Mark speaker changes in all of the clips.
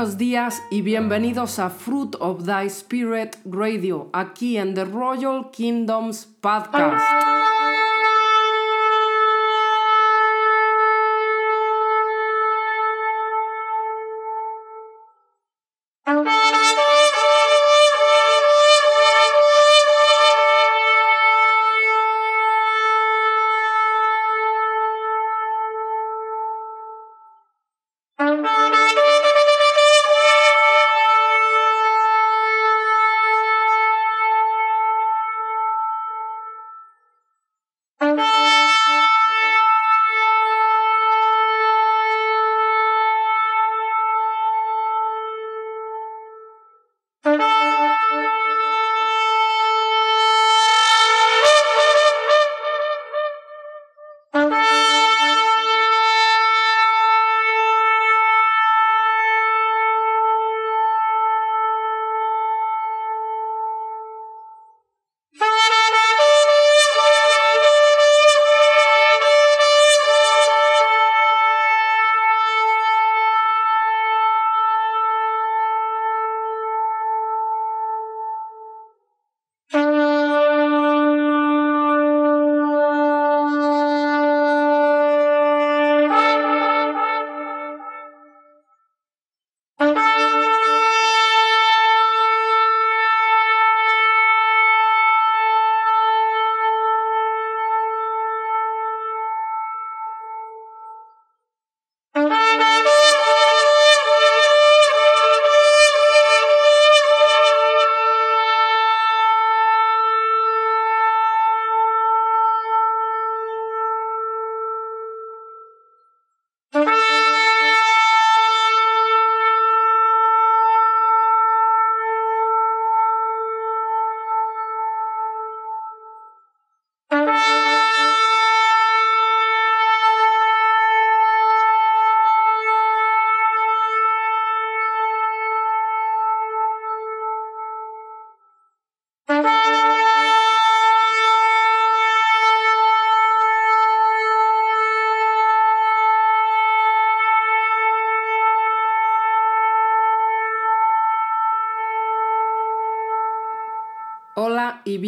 Speaker 1: buenos días y bienvenidos a Fruit of Thy Spirit Radio, aquí en The Royal Kingdoms Podcast.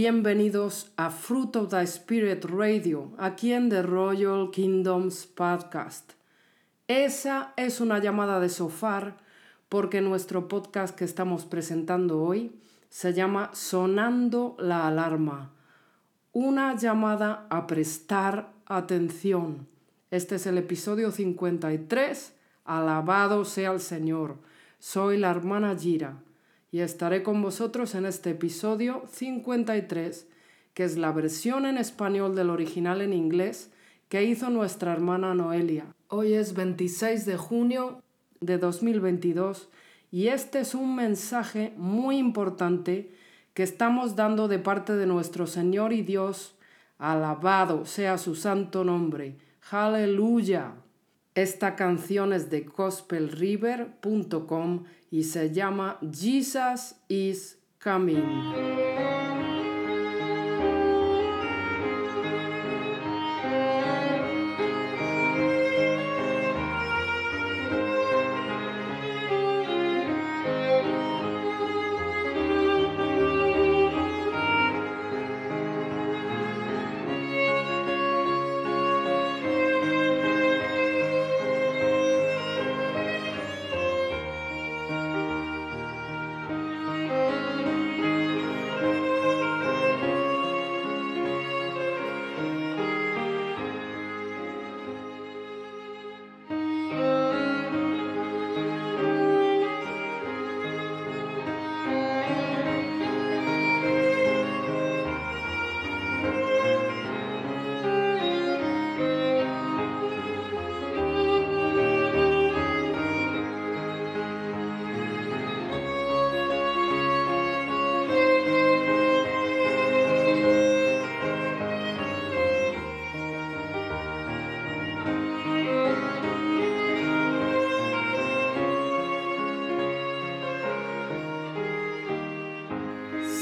Speaker 1: Bienvenidos a Fruit of the Spirit Radio, aquí en The Royal Kingdoms Podcast. Esa es una llamada de sofar porque nuestro podcast que estamos presentando hoy se llama Sonando la Alarma, una llamada a prestar atención. Este es el episodio 53, Alabado sea el Señor. Soy la hermana Gira y estaré con vosotros en este episodio 53, que es la versión en español del original en inglés que hizo nuestra hermana Noelia. Hoy es 26 de junio de 2022 y este es un mensaje muy importante que estamos dando de parte de nuestro Señor y Dios. Alabado sea su santo nombre. Aleluya. Esta canción es de gospelriver.com y se llama Jesus is Coming.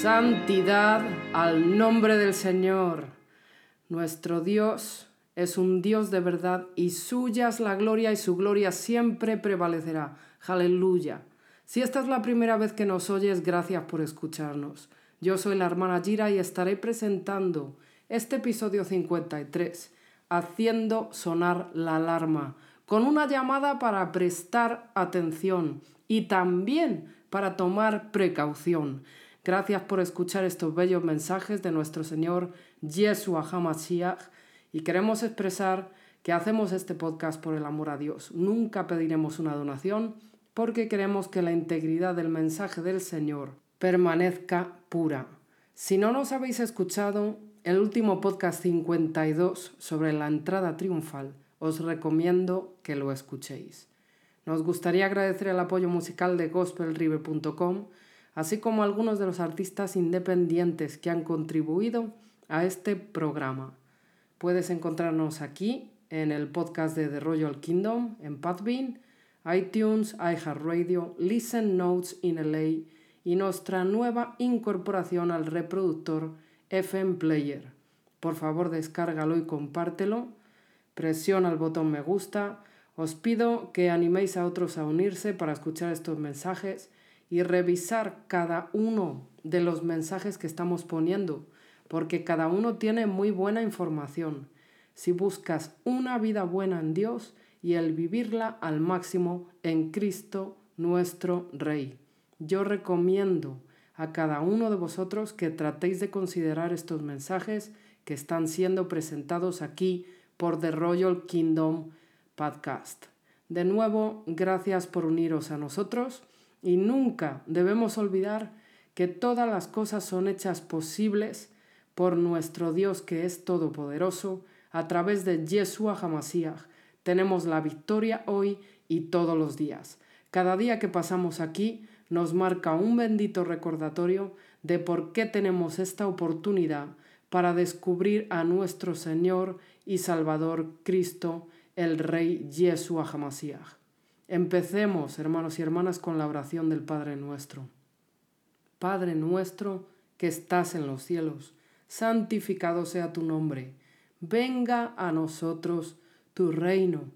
Speaker 1: Santidad al nombre del Señor. Nuestro Dios es un Dios de verdad y suya es la gloria y su gloria siempre prevalecerá. Aleluya. Si esta es la primera vez que nos oyes, gracias por escucharnos. Yo soy la hermana Gira y estaré presentando este episodio 53, haciendo sonar la alarma, con una llamada para prestar atención y también para tomar precaución. Gracias por escuchar estos bellos mensajes de nuestro Señor Yeshua HaMashiach y queremos expresar que hacemos este podcast por el amor a Dios. Nunca pediremos una donación porque queremos que la integridad del mensaje del Señor permanezca pura. Si no nos habéis escuchado el último podcast 52 sobre la entrada triunfal, os recomiendo que lo escuchéis. Nos gustaría agradecer el apoyo musical de gospelriver.com, así como algunos de los artistas independientes que han contribuido a este programa. Puedes encontrarnos aquí en el podcast de The Royal Kingdom en Podbean, iTunes, iHeartRadio, Listen Notes in LA y nuestra nueva incorporación al reproductor FM Player. Por favor, descárgalo y compártelo. Presiona el botón me gusta. Os pido que animéis a otros a unirse para escuchar estos mensajes y revisar cada uno de los mensajes que estamos poniendo, porque cada uno tiene muy buena información. Si buscas una vida buena en Dios y el vivirla al máximo en Cristo nuestro Rey. Yo recomiendo a cada uno de vosotros que tratéis de considerar estos mensajes que están siendo presentados aquí por The Royal Kingdom Podcast. De nuevo, gracias por uniros a nosotros y nunca debemos olvidar que todas las cosas son hechas posibles por nuestro Dios que es todopoderoso a través de Yeshua Hamashiach. Tenemos la victoria hoy y todos los días. Cada día que pasamos aquí nos marca un bendito recordatorio de por qué tenemos esta oportunidad para descubrir a nuestro Señor y Salvador Cristo, el Rey Yeshua Hamashiach. Empecemos, hermanos y hermanas, con la oración del Padre nuestro. Padre nuestro que estás en los cielos, santificado sea tu nombre. Venga a nosotros tu reino.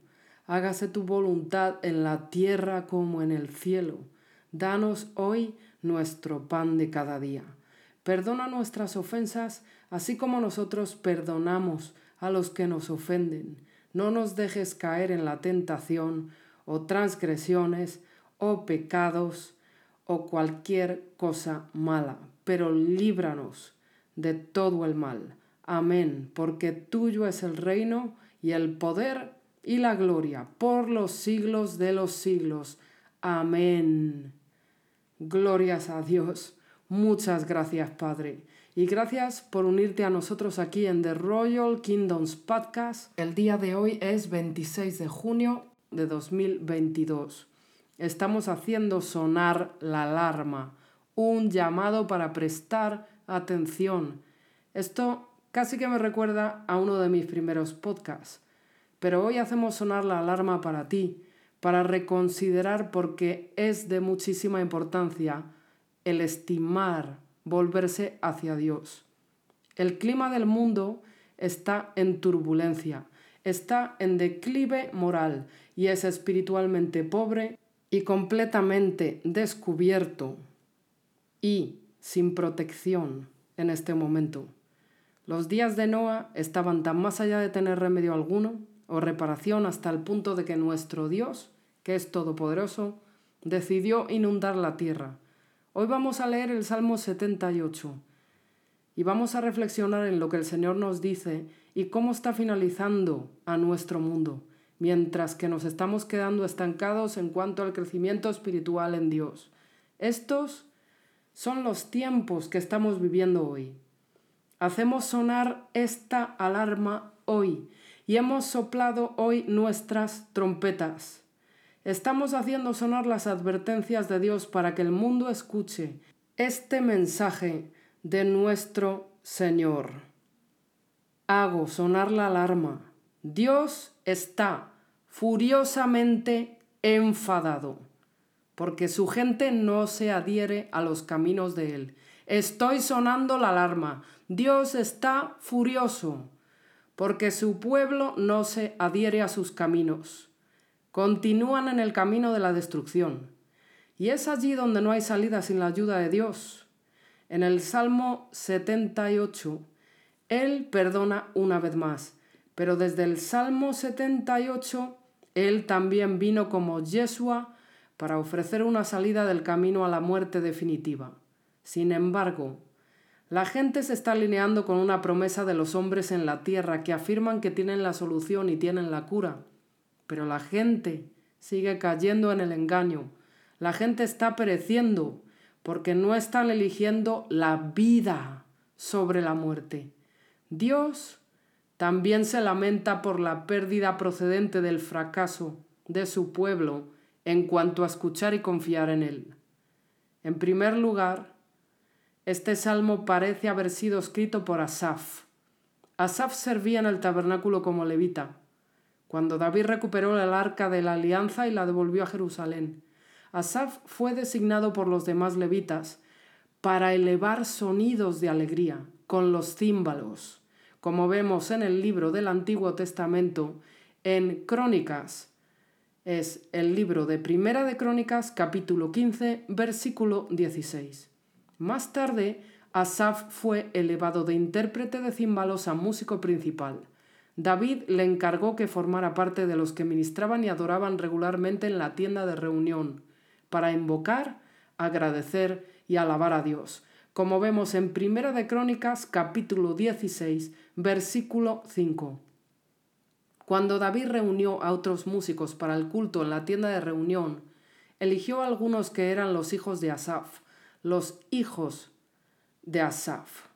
Speaker 1: Hágase tu voluntad en la tierra como en el cielo. Danos hoy nuestro pan de cada día. Perdona nuestras ofensas, así como nosotros perdonamos a los que nos ofenden. No nos dejes caer en la tentación o transgresiones o pecados o cualquier cosa mala, pero líbranos de todo el mal. Amén, porque tuyo es el reino y el poder y la gloria por los siglos de los siglos. Amén. Glorias a Dios. Muchas gracias, Padre. Y gracias por unirte a nosotros aquí en The Royal Kingdoms Podcast. El día de hoy es 26 de junio de 2022. Estamos haciendo sonar la alarma, un llamado para prestar atención. Esto casi que me recuerda a uno de mis primeros podcasts. Pero hoy hacemos sonar la alarma para ti, para reconsiderar porque es de muchísima importancia el estimar, volverse hacia Dios. El clima del mundo está en turbulencia, está en declive moral y es espiritualmente pobre y completamente descubierto y sin protección en este momento. Los días de Noah estaban tan más allá de tener remedio alguno o reparación hasta el punto de que nuestro Dios que es todopoderoso, decidió inundar la tierra. Hoy vamos a leer el Salmo 78 y vamos a reflexionar en lo que el Señor nos dice y cómo está finalizando a nuestro mundo, mientras que nos estamos quedando estancados en cuanto al crecimiento espiritual en Dios. Estos son los tiempos que estamos viviendo hoy. Hacemos sonar esta alarma hoy y hemos soplado hoy nuestras trompetas. Estamos haciendo sonar las advertencias de Dios para que el mundo escuche este mensaje de nuestro Señor. Hago sonar la alarma. Dios está furiosamente enfadado porque su gente no se adhiere a los caminos de Él. Estoy sonando la alarma. Dios está furioso porque su pueblo no se adhiere a sus caminos continúan en el camino de la destrucción. Y es allí donde no hay salida sin la ayuda de Dios. En el Salmo 78, Él perdona una vez más, pero desde el Salmo 78, Él también vino como Yeshua para ofrecer una salida del camino a la muerte definitiva. Sin embargo, la gente se está alineando con una promesa de los hombres en la tierra que afirman que tienen la solución y tienen la cura. Pero la gente sigue cayendo en el engaño. La gente está pereciendo porque no están eligiendo la vida sobre la muerte. Dios también se lamenta por la pérdida procedente del fracaso de su pueblo en cuanto a escuchar y confiar en Él. En primer lugar, este salmo parece haber sido escrito por Asaf. Asaf servía en el tabernáculo como levita. Cuando David recuperó el arca de la alianza y la devolvió a Jerusalén, Asaf fue designado por los demás levitas para elevar sonidos de alegría con los címbalos, como vemos en el libro del Antiguo Testamento en Crónicas. Es el libro de Primera de Crónicas, capítulo 15, versículo 16. Más tarde, Asaf fue elevado de intérprete de címbalos a músico principal. David le encargó que formara parte de los que ministraban y adoraban regularmente en la tienda de reunión, para invocar, agradecer y alabar a Dios, como vemos en Primera de Crónicas capítulo 16, versículo 5. Cuando David reunió a otros músicos para el culto en la tienda de reunión, eligió a algunos que eran los hijos de Asaf, los hijos de Asaf.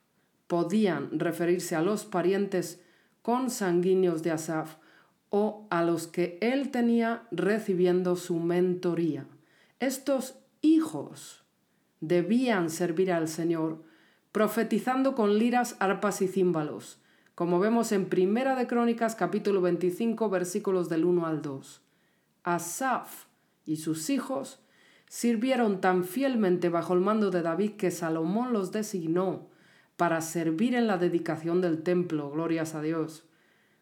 Speaker 1: Podían referirse a los parientes consanguíneos de Asaf o a los que él tenía recibiendo su mentoría. Estos hijos debían servir al Señor profetizando con liras, arpas y címbalos, como vemos en Primera de Crónicas capítulo 25 versículos del 1 al 2. Asaf y sus hijos sirvieron tan fielmente bajo el mando de David que Salomón los designó para servir en la dedicación del templo, glorias a Dios.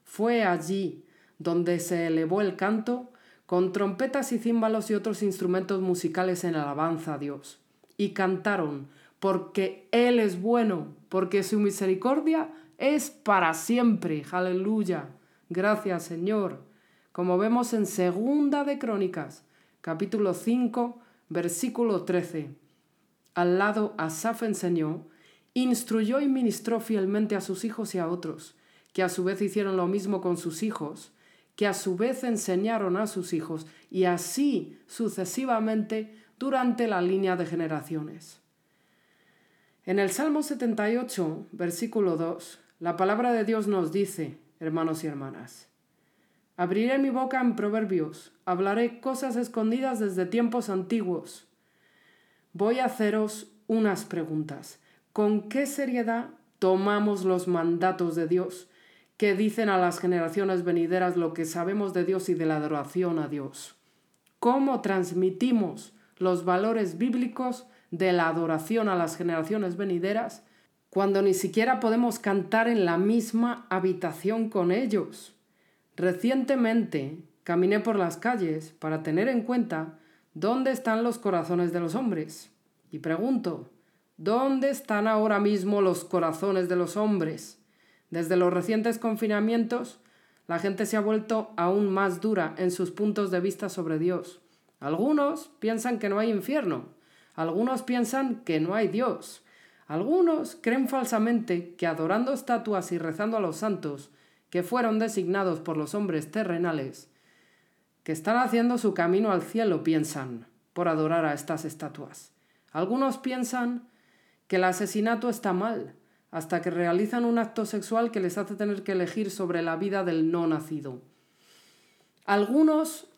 Speaker 1: Fue allí donde se elevó el canto con trompetas y címbalos y otros instrumentos musicales en alabanza a Dios. Y cantaron, porque Él es bueno, porque su misericordia es para siempre. Aleluya. Gracias, Señor. Como vemos en Segunda de Crónicas, capítulo 5, versículo 13. Al lado Asaf enseñó, instruyó y ministró fielmente a sus hijos y a otros, que a su vez hicieron lo mismo con sus hijos, que a su vez enseñaron a sus hijos, y así sucesivamente durante la línea de generaciones. En el Salmo 78, versículo 2, la palabra de Dios nos dice, hermanos y hermanas, Abriré mi boca en proverbios, hablaré cosas escondidas desde tiempos antiguos. Voy a haceros unas preguntas. ¿Con qué seriedad tomamos los mandatos de Dios que dicen a las generaciones venideras lo que sabemos de Dios y de la adoración a Dios? ¿Cómo transmitimos los valores bíblicos de la adoración a las generaciones venideras cuando ni siquiera podemos cantar en la misma habitación con ellos? Recientemente caminé por las calles para tener en cuenta dónde están los corazones de los hombres. Y pregunto, ¿dónde están ahora mismo los corazones de los hombres? Desde los recientes confinamientos, la gente se ha vuelto aún más dura en sus puntos de vista sobre Dios. Algunos piensan que no hay infierno, algunos piensan que no hay Dios, algunos creen falsamente que adorando estatuas y rezando a los santos que fueron designados por los hombres terrenales, que están haciendo su camino al cielo, piensan, por adorar a estas estatuas. Algunos piensan que el asesinato está mal, hasta que realizan un acto sexual que les hace tener que elegir sobre la vida del no nacido. Algunos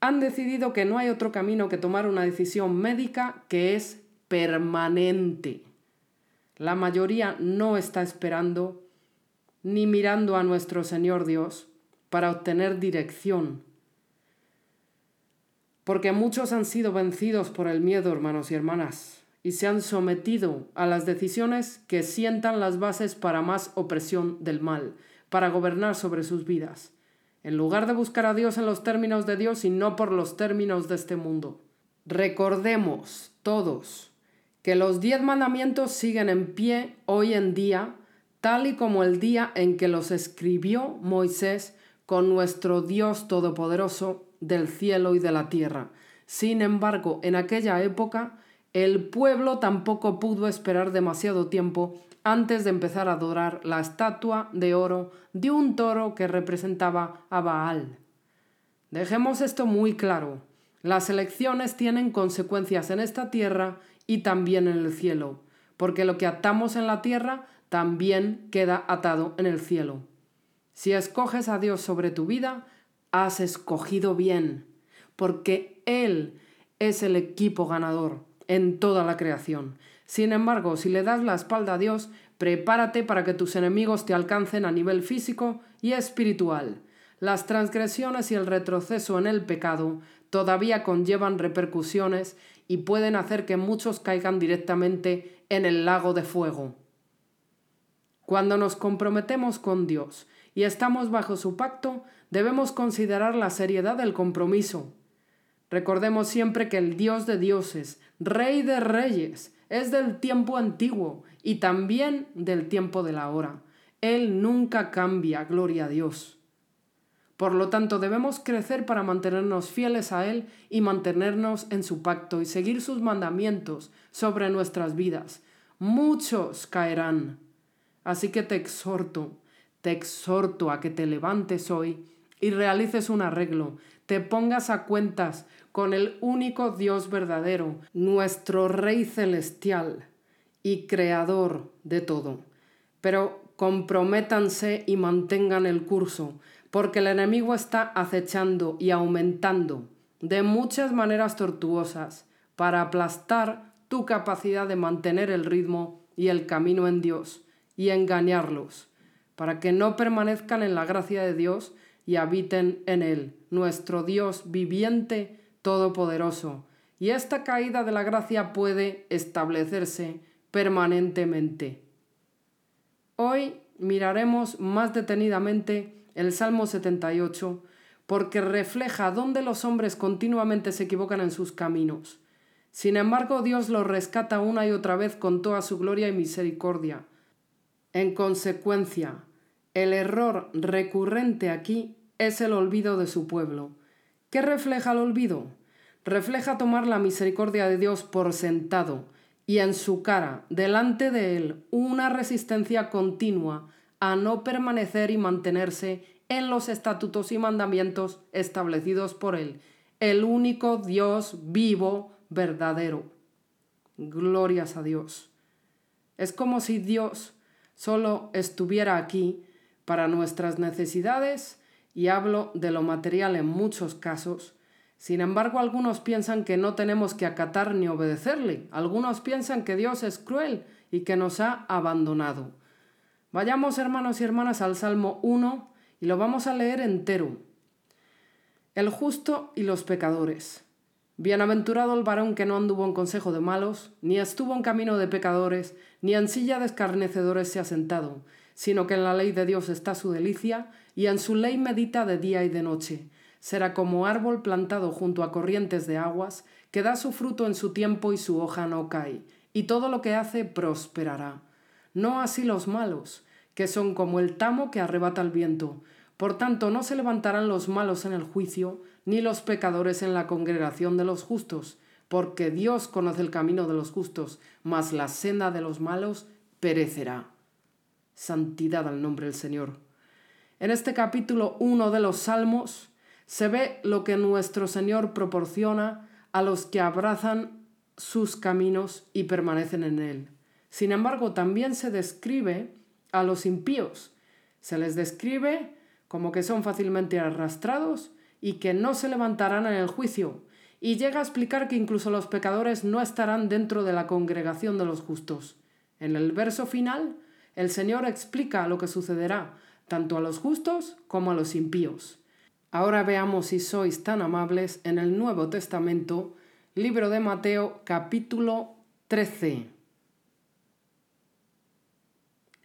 Speaker 1: han decidido que no hay otro camino que tomar una decisión médica que es permanente. La mayoría no está esperando ni mirando a nuestro Señor Dios para obtener dirección. Porque muchos han sido vencidos por el miedo, hermanos y hermanas, y se han sometido a las decisiones que sientan las bases para más opresión del mal, para gobernar sobre sus vidas, en lugar de buscar a Dios en los términos de Dios y no por los términos de este mundo. Recordemos todos que los diez mandamientos siguen en pie hoy en día, tal y como el día en que los escribió Moisés con nuestro Dios Todopoderoso del cielo y de la tierra. Sin embargo, en aquella época, el pueblo tampoco pudo esperar demasiado tiempo antes de empezar a adorar la estatua de oro de un toro que representaba a Baal. Dejemos esto muy claro. Las elecciones tienen consecuencias en esta tierra y también en el cielo, porque lo que atamos en la tierra también queda atado en el cielo. Si escoges a Dios sobre tu vida, has escogido bien, porque Él es el equipo ganador en toda la creación. Sin embargo, si le das la espalda a Dios, prepárate para que tus enemigos te alcancen a nivel físico y espiritual. Las transgresiones y el retroceso en el pecado todavía conllevan repercusiones y pueden hacer que muchos caigan directamente en el lago de fuego. Cuando nos comprometemos con Dios y estamos bajo su pacto, debemos considerar la seriedad del compromiso. Recordemos siempre que el Dios de dioses, Rey de reyes, es del tiempo antiguo y también del tiempo de la hora. Él nunca cambia, gloria a Dios. Por lo tanto, debemos crecer para mantenernos fieles a Él y mantenernos en su pacto y seguir sus mandamientos sobre nuestras vidas. Muchos caerán. Así que te exhorto, te exhorto a que te levantes hoy y realices un arreglo, te pongas a cuentas con el único Dios verdadero, nuestro Rey celestial y Creador de todo. Pero comprométanse y mantengan el curso, porque el enemigo está acechando y aumentando de muchas maneras tortuosas para aplastar tu capacidad de mantener el ritmo y el camino en Dios y engañarlos, para que no permanezcan en la gracia de Dios y habiten en Él, nuestro Dios viviente, todopoderoso. Y esta caída de la gracia puede establecerse permanentemente. Hoy miraremos más detenidamente el Salmo 78, porque refleja dónde los hombres continuamente se equivocan en sus caminos. Sin embargo, Dios los rescata una y otra vez con toda su gloria y misericordia. En consecuencia, el error recurrente aquí es el olvido de su pueblo. ¿Qué refleja el olvido? Refleja tomar la misericordia de Dios por sentado y en su cara, delante de él, una resistencia continua a no permanecer y mantenerse en los estatutos y mandamientos establecidos por Él, el único Dios vivo, verdadero. Glorias a Dios. Es como si Dios solo estuviera aquí para nuestras necesidades, y hablo de lo material en muchos casos. Sin embargo, algunos piensan que no tenemos que acatar ni obedecerle. Algunos piensan que Dios es cruel y que nos ha abandonado. Vayamos, hermanos y hermanas, al Salmo 1 y lo vamos a leer entero. El justo y los pecadores. Bienaventurado el varón que no anduvo en consejo de malos, ni estuvo en camino de pecadores, ni en silla de escarnecedores se ha sentado, sino que en la ley de Dios está su delicia, y en su ley medita de día y de noche. Será como árbol plantado junto a corrientes de aguas, que da su fruto en su tiempo y su hoja no cae, y todo lo que hace prosperará. No así los malos, que son como el tamo que arrebata el viento. Por tanto, no se levantarán los malos en el juicio, ni los pecadores en la congregación de los justos, porque Dios conoce el camino de los justos, mas la senda de los malos perecerá. Santidad al nombre del Señor. En este capítulo 1 de los Salmos se ve lo que nuestro Señor proporciona a los que abrazan sus caminos y permanecen en él. Sin embargo, también se describe a los impíos. Se les describe como que son fácilmente arrastrados y que no se levantarán en el juicio, y llega a explicar que incluso los pecadores no estarán dentro de la congregación de los justos. En el verso final, el Señor explica lo que sucederá tanto a los justos como a los impíos. Ahora veamos si sois tan amables en el Nuevo Testamento, libro de Mateo capítulo 13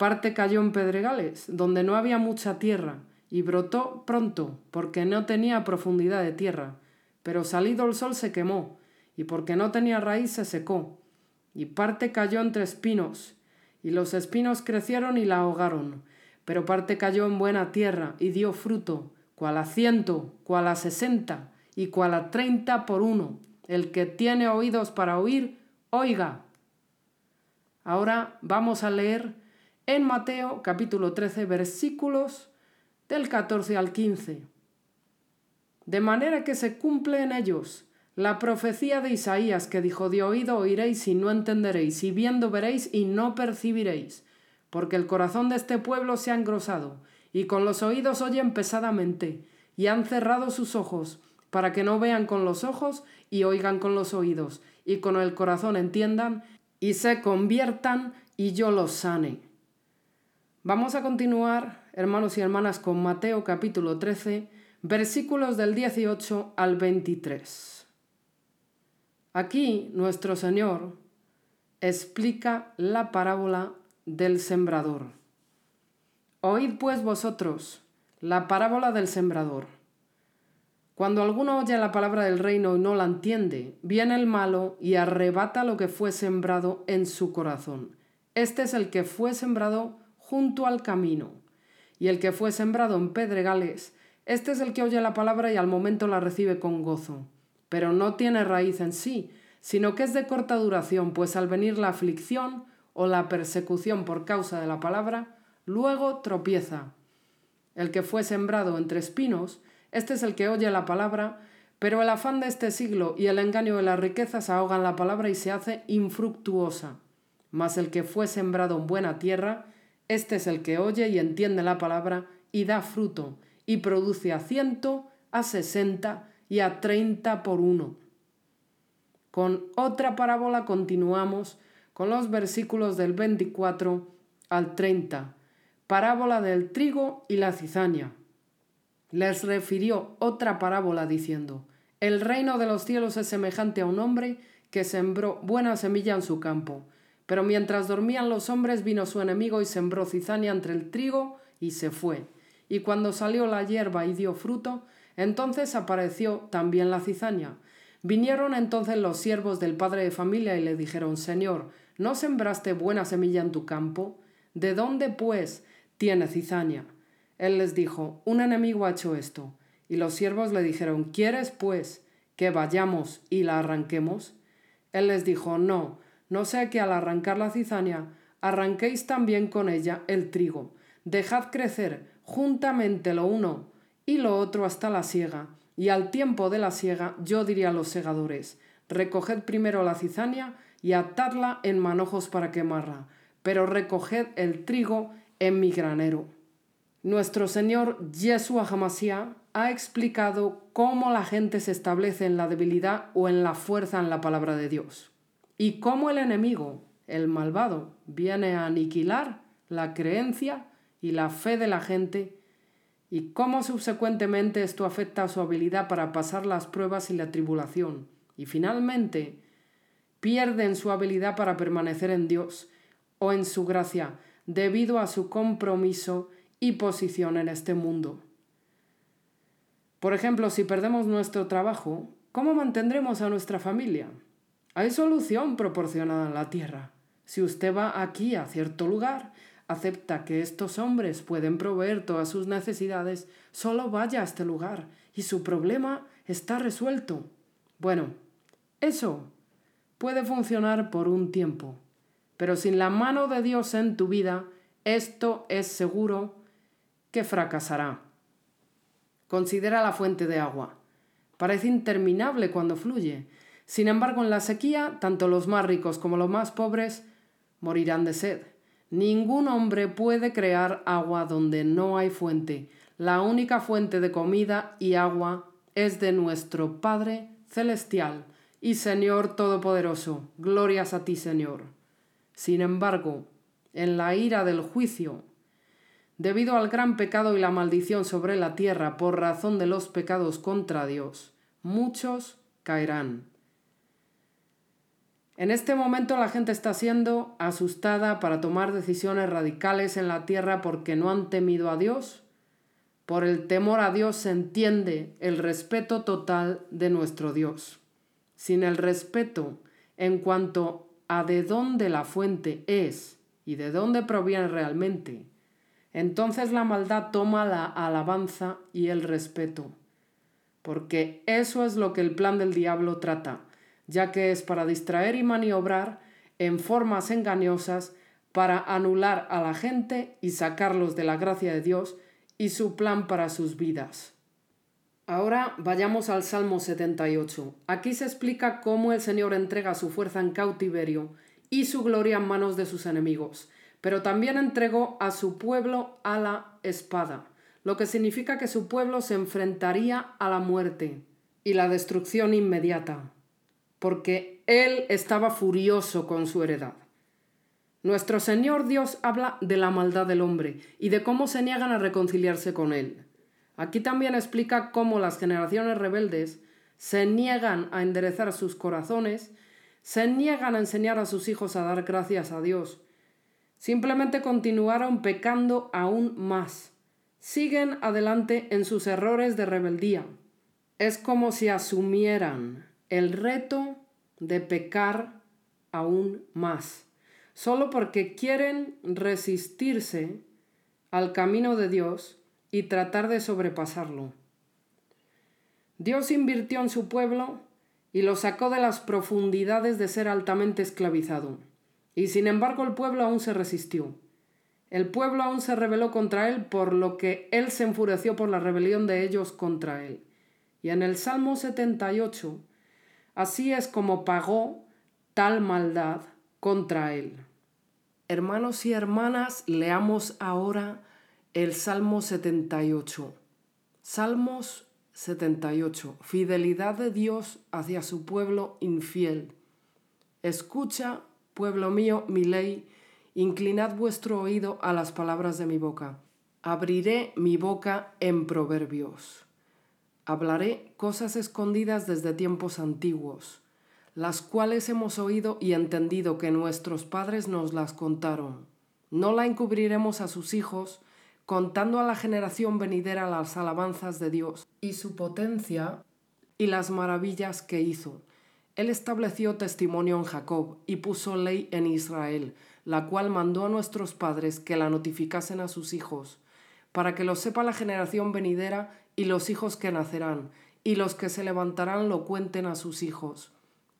Speaker 1: Parte cayó en pedregales, donde no había mucha tierra, y brotó pronto, porque no tenía profundidad de tierra. Pero salido el sol se quemó, y porque no tenía raíz se secó. Y parte cayó entre espinos, y los espinos crecieron y la ahogaron. Pero parte cayó en buena tierra, y dio fruto, cual a ciento, cual a sesenta, y cual a treinta por uno. El que tiene oídos para oír, oiga. Ahora vamos a leer en Mateo capítulo 13 versículos del 14 al 15. De manera que se cumple en ellos la profecía de Isaías que dijo, de oído oiréis y no entenderéis, y viendo veréis y no percibiréis, porque el corazón de este pueblo se ha engrosado, y con los oídos oyen pesadamente, y han cerrado sus ojos, para que no vean con los ojos y oigan con los oídos, y con el corazón entiendan, y se conviertan, y yo los sane. Vamos a continuar, hermanos y hermanas, con Mateo capítulo 13, versículos del 18 al 23. Aquí nuestro Señor explica la parábola del sembrador. Oíd pues vosotros la parábola del sembrador. Cuando alguno oye la palabra del reino y no la entiende, viene el malo y arrebata lo que fue sembrado en su corazón. Este es el que fue sembrado junto al camino. Y el que fue sembrado en pedregales, este es el que oye la palabra y al momento la recibe con gozo. Pero no tiene raíz en sí, sino que es de corta duración, pues al venir la aflicción o la persecución por causa de la palabra, luego tropieza. El que fue sembrado entre espinos, este es el que oye la palabra, pero el afán de este siglo y el engaño de las riquezas ahogan la palabra y se hace infructuosa. Mas el que fue sembrado en buena tierra, este es el que oye y entiende la palabra y da fruto, y produce a ciento, a sesenta y a treinta por uno. Con otra parábola continuamos con los versículos del 24 al 30, parábola del trigo y la cizaña. Les refirió otra parábola diciendo, El reino de los cielos es semejante a un hombre que sembró buena semilla en su campo pero mientras dormían los hombres vino su enemigo y sembró cizaña entre el trigo y se fue. Y cuando salió la hierba y dio fruto, entonces apareció también la cizaña. Vinieron entonces los siervos del padre de familia y le dijeron, Señor, ¿no sembraste buena semilla en tu campo? ¿De dónde, pues, tiene cizaña? Él les dijo, Un enemigo ha hecho esto. Y los siervos le dijeron, ¿Quieres, pues, que vayamos y la arranquemos? Él les dijo, No, no sea que al arrancar la cizaña arranquéis también con ella el trigo. Dejad crecer juntamente lo uno y lo otro hasta la siega, y al tiempo de la siega yo diría a los segadores, recoged primero la cizaña y atadla en manojos para quemarla, pero recoged el trigo en mi granero. Nuestro Señor Yeshua Hamashiach ha explicado cómo la gente se establece en la debilidad o en la fuerza en la palabra de Dios y cómo el enemigo, el malvado, viene a aniquilar la creencia y la fe de la gente y cómo subsecuentemente esto afecta a su habilidad para pasar las pruebas y la tribulación y finalmente pierden su habilidad para permanecer en Dios o en su gracia debido a su compromiso y posición en este mundo. Por ejemplo, si perdemos nuestro trabajo, ¿cómo mantendremos a nuestra familia? Hay solución proporcionada en la tierra. Si usted va aquí a cierto lugar, acepta que estos hombres pueden proveer todas sus necesidades, solo vaya a este lugar y su problema está resuelto. Bueno, eso puede funcionar por un tiempo, pero sin la mano de Dios en tu vida, esto es seguro que fracasará. Considera la fuente de agua. Parece interminable cuando fluye, sin embargo, en la sequía, tanto los más ricos como los más pobres morirán de sed. Ningún hombre puede crear agua donde no hay fuente. La única fuente de comida y agua es de nuestro Padre Celestial, y Señor Todopoderoso. Glorias a ti, Señor. Sin embargo, en la ira del juicio, debido al gran pecado y la maldición sobre la tierra por razón de los pecados contra Dios, muchos caerán. En este momento la gente está siendo asustada para tomar decisiones radicales en la tierra porque no han temido a Dios. Por el temor a Dios se entiende el respeto total de nuestro Dios. Sin el respeto en cuanto a de dónde la fuente es y de dónde proviene realmente, entonces la maldad toma la alabanza y el respeto. Porque eso es lo que el plan del diablo trata ya que es para distraer y maniobrar en formas engañosas para anular a la gente y sacarlos de la gracia de Dios y su plan para sus vidas. Ahora vayamos al Salmo 78. Aquí se explica cómo el Señor entrega su fuerza en cautiverio y su gloria en manos de sus enemigos, pero también entregó a su pueblo a la espada, lo que significa que su pueblo se enfrentaría a la muerte y la destrucción inmediata porque él estaba furioso con su heredad. Nuestro Señor Dios habla de la maldad del hombre y de cómo se niegan a reconciliarse con él. Aquí también explica cómo las generaciones rebeldes se niegan a enderezar sus corazones, se niegan a enseñar a sus hijos a dar gracias a Dios. Simplemente continuaron pecando aún más. Siguen adelante en sus errores de rebeldía. Es como si asumieran el reto de pecar aún más, solo porque quieren resistirse al camino de Dios y tratar de sobrepasarlo. Dios invirtió en su pueblo y lo sacó de las profundidades de ser altamente esclavizado. Y sin embargo el pueblo aún se resistió. El pueblo aún se rebeló contra él, por lo que él se enfureció por la rebelión de ellos contra él. Y en el Salmo 78 Así es como pagó tal maldad contra él. Hermanos y hermanas, leamos ahora el Salmo 78. Salmos 78. Fidelidad de Dios hacia su pueblo infiel. Escucha, pueblo mío, mi ley, inclinad vuestro oído a las palabras de mi boca. Abriré mi boca en proverbios. Hablaré cosas escondidas desde tiempos antiguos, las cuales hemos oído y entendido que nuestros padres nos las contaron. No la encubriremos a sus hijos, contando a la generación venidera las alabanzas de Dios y su potencia y las maravillas que hizo. Él estableció testimonio en Jacob y puso ley en Israel, la cual mandó a nuestros padres que la notificasen a sus hijos, para que lo sepa la generación venidera y los hijos que nacerán, y los que se levantarán lo cuenten a sus hijos,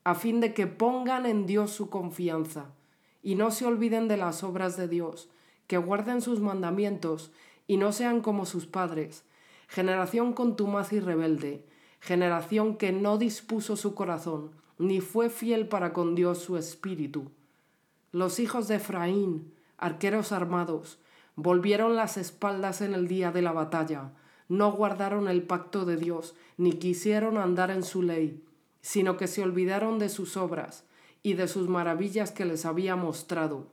Speaker 1: a fin de que pongan en Dios su confianza, y no se olviden de las obras de Dios, que guarden sus mandamientos, y no sean como sus padres, generación contumaz y rebelde, generación que no dispuso su corazón, ni fue fiel para con Dios su espíritu. Los hijos de Efraín, arqueros armados, volvieron las espaldas en el día de la batalla, no guardaron el pacto de Dios, ni quisieron andar en su ley, sino que se olvidaron de sus obras y de sus maravillas que les había mostrado.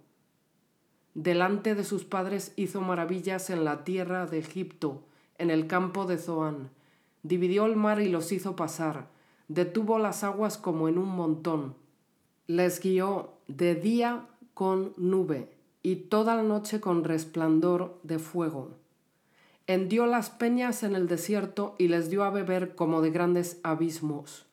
Speaker 1: Delante de sus padres hizo maravillas en la tierra de Egipto, en el campo de Zoán. Dividió el mar y los hizo pasar, detuvo las aguas como en un montón. Les guió de día con nube y toda la noche con resplandor de fuego hendió las peñas en el desierto y les dio a beber como de grandes abismos.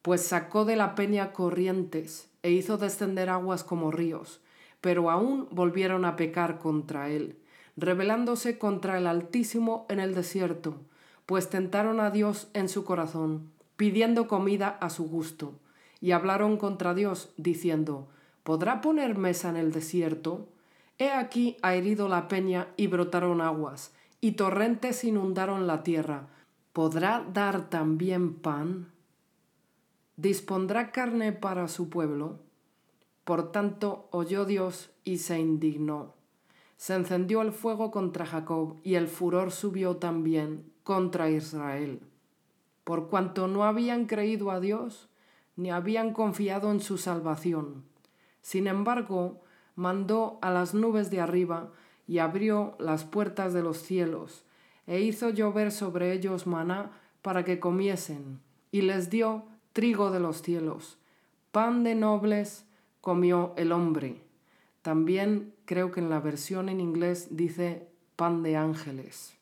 Speaker 1: Pues sacó de la peña corrientes e hizo descender aguas como ríos, pero aún volvieron a pecar contra él, rebelándose contra el Altísimo en el desierto, pues tentaron a Dios en su corazón, pidiendo comida a su gusto, y hablaron contra Dios, diciendo, ¿Podrá poner mesa en el desierto? He aquí ha herido la peña y brotaron aguas, y torrentes inundaron la tierra. ¿Podrá dar también pan? ¿Dispondrá carne para su pueblo? Por tanto oyó Dios y se indignó. Se encendió el fuego contra Jacob y el furor subió también contra Israel. Por cuanto no habían creído a Dios, ni habían confiado en su salvación. Sin embargo, mandó a las nubes de arriba y abrió las puertas de los cielos, e hizo llover sobre ellos maná para que comiesen, y les dio trigo de los cielos. Pan de nobles comió el hombre. También creo que en la versión en inglés dice pan de ángeles.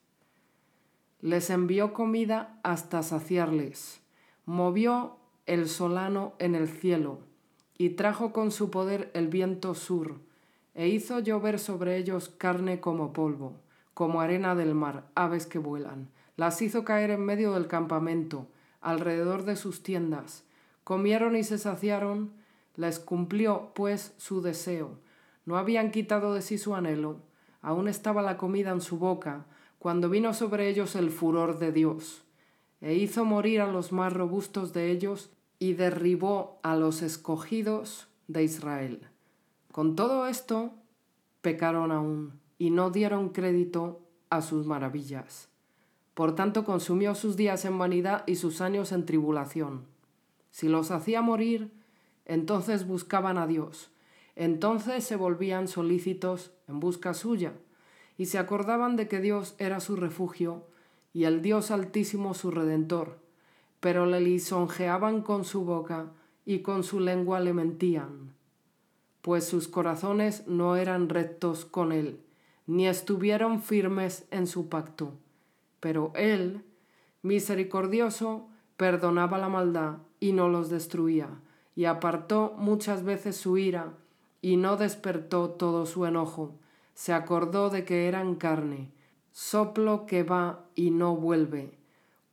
Speaker 1: Les envió comida hasta saciarles. Movió el solano en el cielo y trajo con su poder el viento sur e hizo llover sobre ellos carne como polvo, como arena del mar, aves que vuelan. Las hizo caer en medio del campamento, alrededor de sus tiendas. Comieron y se saciaron, les cumplió pues su deseo. No habían quitado de sí su anhelo, aún estaba la comida en su boca, cuando vino sobre ellos el furor de Dios, e hizo morir a los más robustos de ellos, y derribó a los escogidos de Israel. Con todo esto, pecaron aún y no dieron crédito a sus maravillas. Por tanto, consumió sus días en vanidad y sus años en tribulación. Si los hacía morir, entonces buscaban a Dios. Entonces se volvían solícitos en busca suya y se acordaban de que Dios era su refugio y el Dios altísimo su redentor, pero le lisonjeaban con su boca y con su lengua le mentían pues sus corazones no eran rectos con él, ni estuvieron firmes en su pacto. Pero él, misericordioso, perdonaba la maldad y no los destruía, y apartó muchas veces su ira, y no despertó todo su enojo. Se acordó de que eran carne, soplo que va y no vuelve.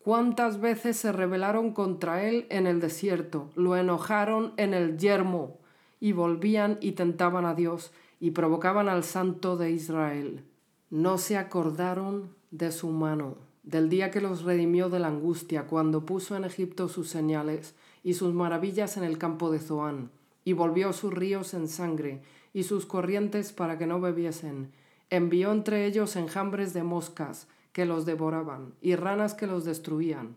Speaker 1: Cuántas veces se rebelaron contra él en el desierto, lo enojaron en el yermo, y volvían y tentaban a Dios y provocaban al Santo de Israel. No se acordaron de su mano, del día que los redimió de la angustia, cuando puso en Egipto sus señales y sus maravillas en el campo de Zoán, y volvió sus ríos en sangre y sus corrientes para que no bebiesen. Envió entre ellos enjambres de moscas que los devoraban y ranas que los destruían.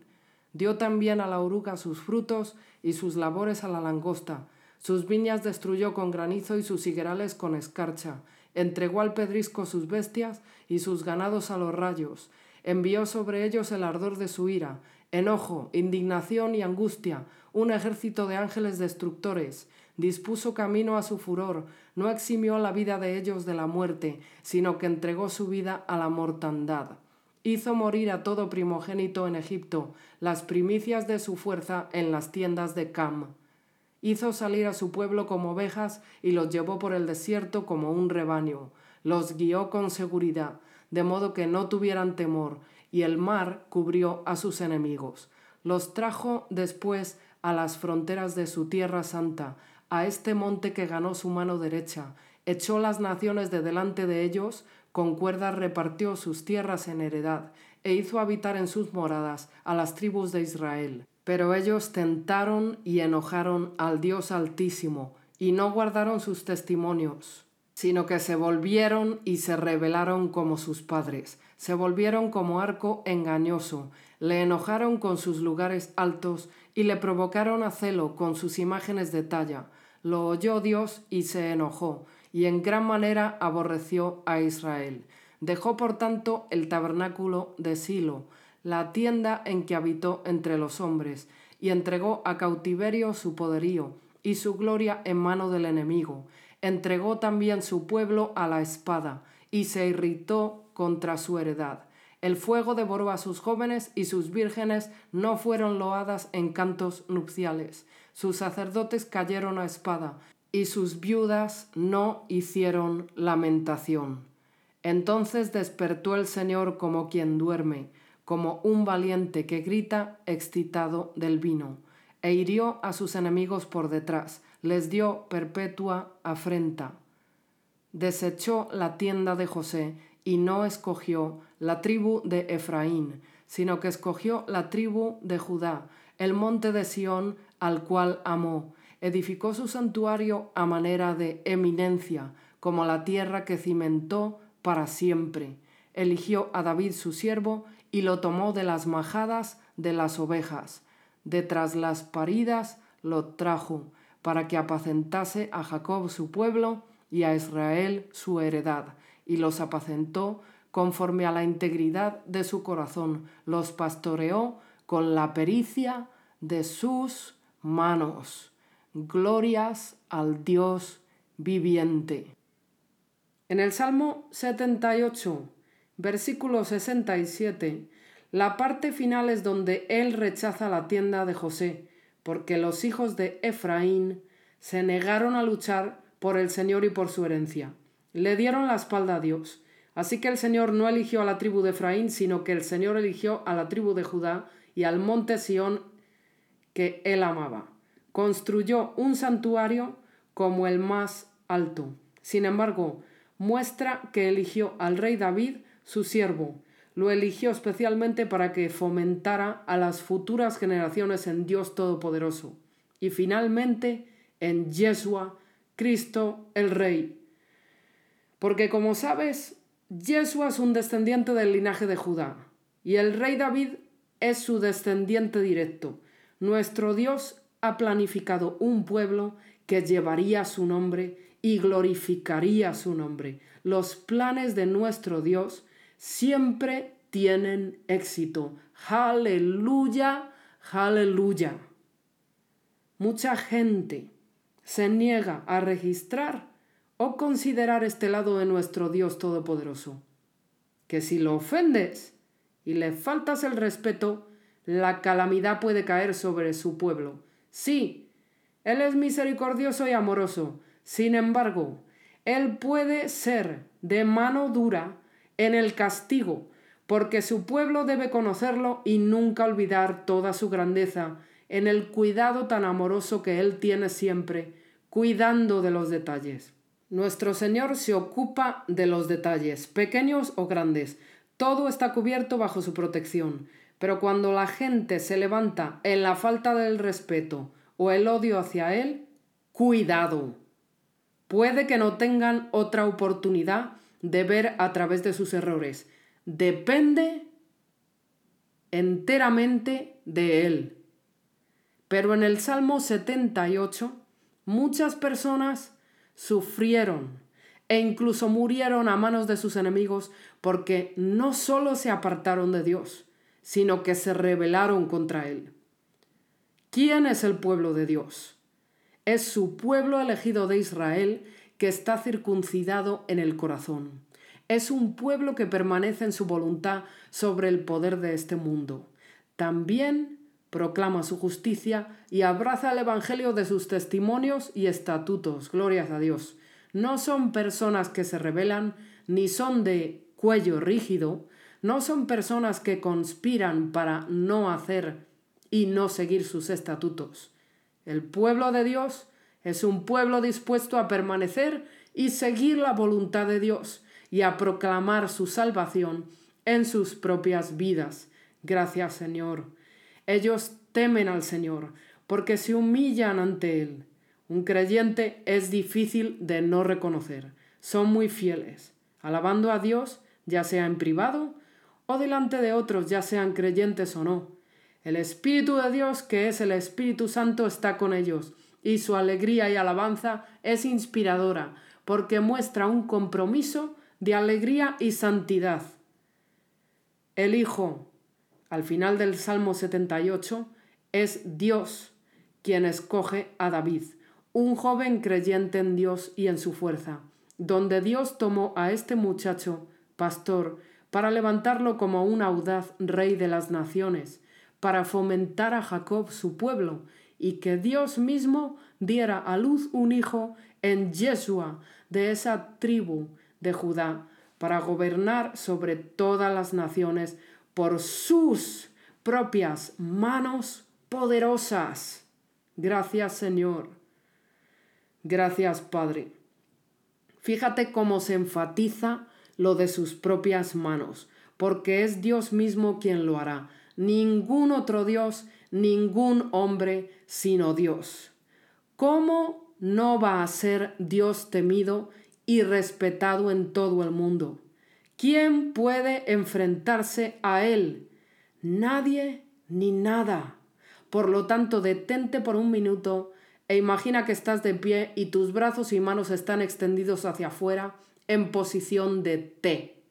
Speaker 1: Dio también a la oruga sus frutos y sus labores a la langosta, sus viñas destruyó con granizo y sus higuerales con escarcha. Entregó al pedrisco sus bestias y sus ganados a los rayos. Envió sobre ellos el ardor de su ira, enojo, indignación y angustia, un ejército de ángeles destructores. Dispuso camino a su furor, no eximió la vida de ellos de la muerte, sino que entregó su vida a la mortandad. Hizo morir a todo primogénito en Egipto, las primicias de su fuerza en las tiendas de Cam hizo salir a su pueblo como ovejas y los llevó por el desierto como un rebaño. Los guió con seguridad, de modo que no tuvieran temor, y el mar cubrió a sus enemigos. Los trajo después a las fronteras de su tierra santa, a este monte que ganó su mano derecha, echó las naciones de delante de ellos, con cuerdas repartió sus tierras en heredad, e hizo habitar en sus moradas a las tribus de Israel. Pero ellos tentaron y enojaron al Dios Altísimo, y no guardaron sus testimonios, sino que se volvieron y se rebelaron como sus padres, se volvieron como arco engañoso, le enojaron con sus lugares altos y le provocaron a celo con sus imágenes de talla. Lo oyó Dios y se enojó, y en gran manera aborreció a Israel. Dejó por tanto el tabernáculo de Silo, la tienda en que habitó entre los hombres, y entregó a cautiverio su poderío y su gloria en mano del enemigo. Entregó también su pueblo a la espada, y se irritó contra su heredad. El fuego devoró a sus jóvenes y sus vírgenes no fueron loadas en cantos nupciales. Sus sacerdotes cayeron a espada y sus viudas no hicieron lamentación. Entonces despertó el Señor como quien duerme, como un valiente que grita excitado del vino, e hirió a sus enemigos por detrás, les dio perpetua afrenta. Desechó la tienda de José y no escogió la tribu de Efraín, sino que escogió la tribu de Judá, el monte de Sión al cual amó. Edificó su santuario a manera de eminencia, como la tierra que cimentó para siempre. Eligió a David su siervo y lo tomó de las majadas de las ovejas. De tras las paridas lo trajo para que apacentase a Jacob su pueblo y a Israel su heredad, y los apacentó conforme a la integridad de su corazón, los pastoreó con la pericia de sus manos. Glorias al Dios viviente. En el Salmo 78, versículo 67, la parte final es donde él rechaza la tienda de José, porque los hijos de Efraín se negaron a luchar por el Señor y por su herencia. Le dieron la espalda a Dios. Así que el Señor no eligió a la tribu de Efraín, sino que el Señor eligió a la tribu de Judá y al monte Sión que él amaba. Construyó un santuario como el más alto. Sin embargo, muestra que eligió al rey David, su siervo. Lo eligió especialmente para que fomentara a las futuras generaciones en Dios Todopoderoso. Y finalmente en Yeshua, Cristo el Rey. Porque como sabes, Yeshua es un descendiente del linaje de Judá y el rey David es su descendiente directo. Nuestro Dios ha planificado un pueblo que llevaría su nombre y glorificaría su nombre. Los planes de nuestro Dios siempre tienen éxito. Aleluya, aleluya. Mucha gente se niega a registrar o considerar este lado de nuestro Dios Todopoderoso. Que si lo ofendes y le faltas el respeto, la calamidad puede caer sobre su pueblo. Sí, Él es misericordioso y amoroso. Sin embargo, Él puede ser de mano dura en el castigo, porque su pueblo debe conocerlo y nunca olvidar toda su grandeza en el cuidado tan amoroso que Él tiene siempre, cuidando de los detalles. Nuestro Señor se ocupa de los detalles, pequeños o grandes. Todo está cubierto bajo su protección. Pero cuando la gente se levanta en la falta del respeto o el odio hacia Él, cuidado. Puede que no tengan otra oportunidad de ver a través de sus errores. Depende enteramente de Él. Pero en el Salmo 78, muchas personas sufrieron e incluso murieron a manos de sus enemigos porque no solo se apartaron de Dios, sino que se rebelaron contra Él. ¿Quién es el pueblo de Dios? Es su pueblo elegido de Israel que está circuncidado en el corazón. Es un pueblo que permanece en su voluntad sobre el poder de este mundo. También proclama su justicia y abraza el Evangelio de sus testimonios y estatutos. Glorias a Dios. No son personas que se rebelan, ni son de cuello rígido, no son personas que conspiran para no hacer y no seguir sus estatutos. El pueblo de Dios es un pueblo dispuesto a permanecer y seguir la voluntad de Dios y a proclamar su salvación en sus propias vidas. Gracias Señor. Ellos temen al Señor porque se humillan ante Él. Un creyente es difícil de no reconocer. Son muy fieles, alabando a Dios, ya sea en privado o delante de otros, ya sean creyentes o no. El Espíritu de Dios, que es el Espíritu Santo, está con ellos, y su alegría y alabanza es inspiradora, porque muestra un compromiso de alegría y santidad. El Hijo al final del Salmo 78, es Dios quien escoge a David, un joven creyente en Dios y en su fuerza, donde Dios tomó a este muchacho, pastor, para levantarlo como un audaz rey de las naciones, para fomentar a Jacob su pueblo, y que Dios mismo diera a luz un hijo en Yeshua de esa tribu de Judá, para gobernar sobre todas las naciones por sus propias manos poderosas. Gracias Señor. Gracias Padre. Fíjate cómo se enfatiza lo de sus propias manos, porque es Dios mismo quien lo hará. Ningún otro Dios, ningún hombre, sino Dios. ¿Cómo no va a ser Dios temido y respetado en todo el mundo? ¿Quién puede enfrentarse a Él? Nadie ni nada. Por lo tanto, detente por un minuto e imagina que estás de pie y tus brazos y manos están extendidos hacia afuera en posición de T.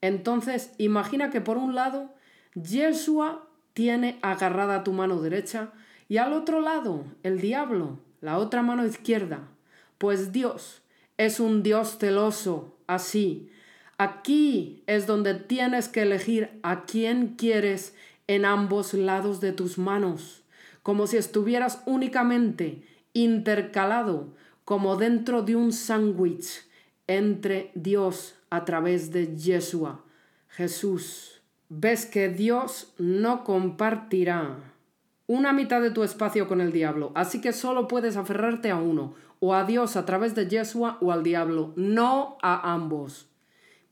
Speaker 1: Entonces, imagina que por un lado, Yeshua tiene agarrada tu mano derecha y al otro lado, el diablo, la otra mano izquierda. Pues Dios es un Dios celoso, así. Aquí es donde tienes que elegir a quién quieres en ambos lados de tus manos, como si estuvieras únicamente intercalado, como dentro de un sándwich entre Dios a través de Yeshua, Jesús. Ves que Dios no compartirá una mitad de tu espacio con el diablo, así que solo puedes aferrarte a uno, o a Dios a través de Yeshua o al diablo, no a ambos.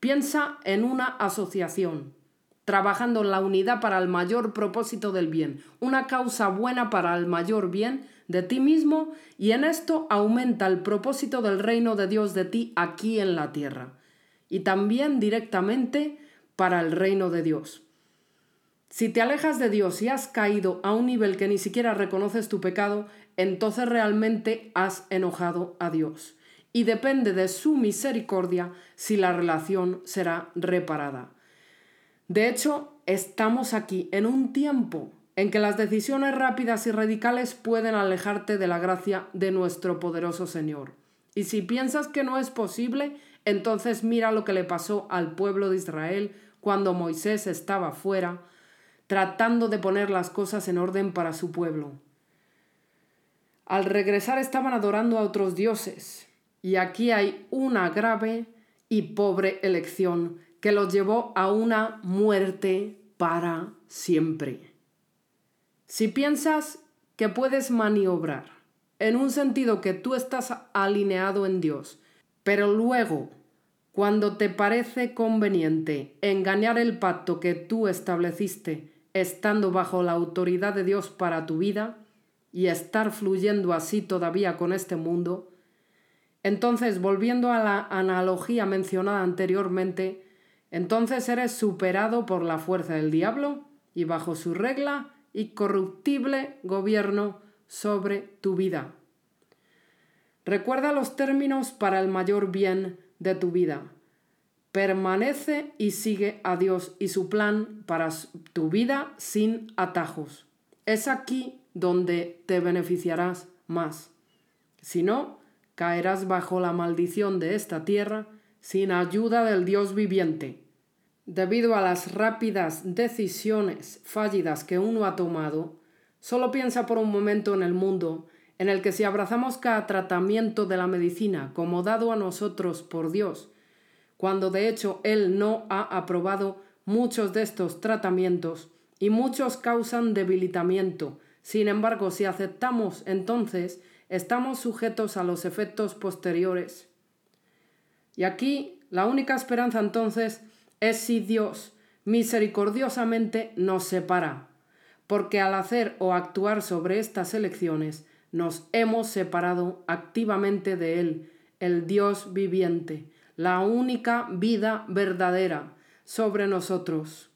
Speaker 1: Piensa en una asociación, trabajando en la unidad para el mayor propósito del bien, una causa buena para el mayor bien de ti mismo y en esto aumenta el propósito del reino de Dios de ti aquí en la tierra y también directamente para el reino de Dios. Si te alejas de Dios y has caído a un nivel que ni siquiera reconoces tu pecado, entonces realmente has enojado a Dios. Y depende de su misericordia si la relación será reparada. De hecho, estamos aquí en un tiempo en que las decisiones rápidas y radicales pueden alejarte de la gracia de nuestro poderoso Señor. Y si piensas que no es posible, entonces mira lo que le pasó al pueblo de Israel cuando Moisés estaba fuera, tratando de poner las cosas en orden para su pueblo. Al regresar estaban adorando a otros dioses, y aquí hay una grave y pobre elección que los llevó a una muerte para siempre. Si piensas que puedes maniobrar en un sentido que tú estás alineado en Dios, pero luego, cuando te parece conveniente engañar el pacto que tú estableciste estando bajo la autoridad de Dios para tu vida y estar fluyendo así todavía con este mundo, entonces, volviendo a la analogía mencionada anteriormente, entonces eres superado por la fuerza del diablo y bajo su regla y corruptible gobierno sobre tu vida. Recuerda los términos para el mayor bien de tu vida. Permanece y sigue a Dios y su plan para tu vida sin atajos. Es aquí donde te beneficiarás más. Si no, caerás bajo la maldición de esta tierra sin ayuda del Dios viviente. Debido a las rápidas decisiones fallidas que uno ha tomado, solo piensa por un momento en el mundo en el que si abrazamos cada tratamiento de la medicina como dado a nosotros por Dios, cuando de hecho Él no ha aprobado muchos de estos tratamientos y muchos causan debilitamiento, sin embargo, si aceptamos entonces, estamos sujetos a los efectos posteriores. Y aquí la única esperanza entonces es si Dios misericordiosamente nos separa, porque al hacer o actuar sobre estas elecciones nos hemos separado activamente de Él, el Dios viviente, la única vida verdadera sobre nosotros.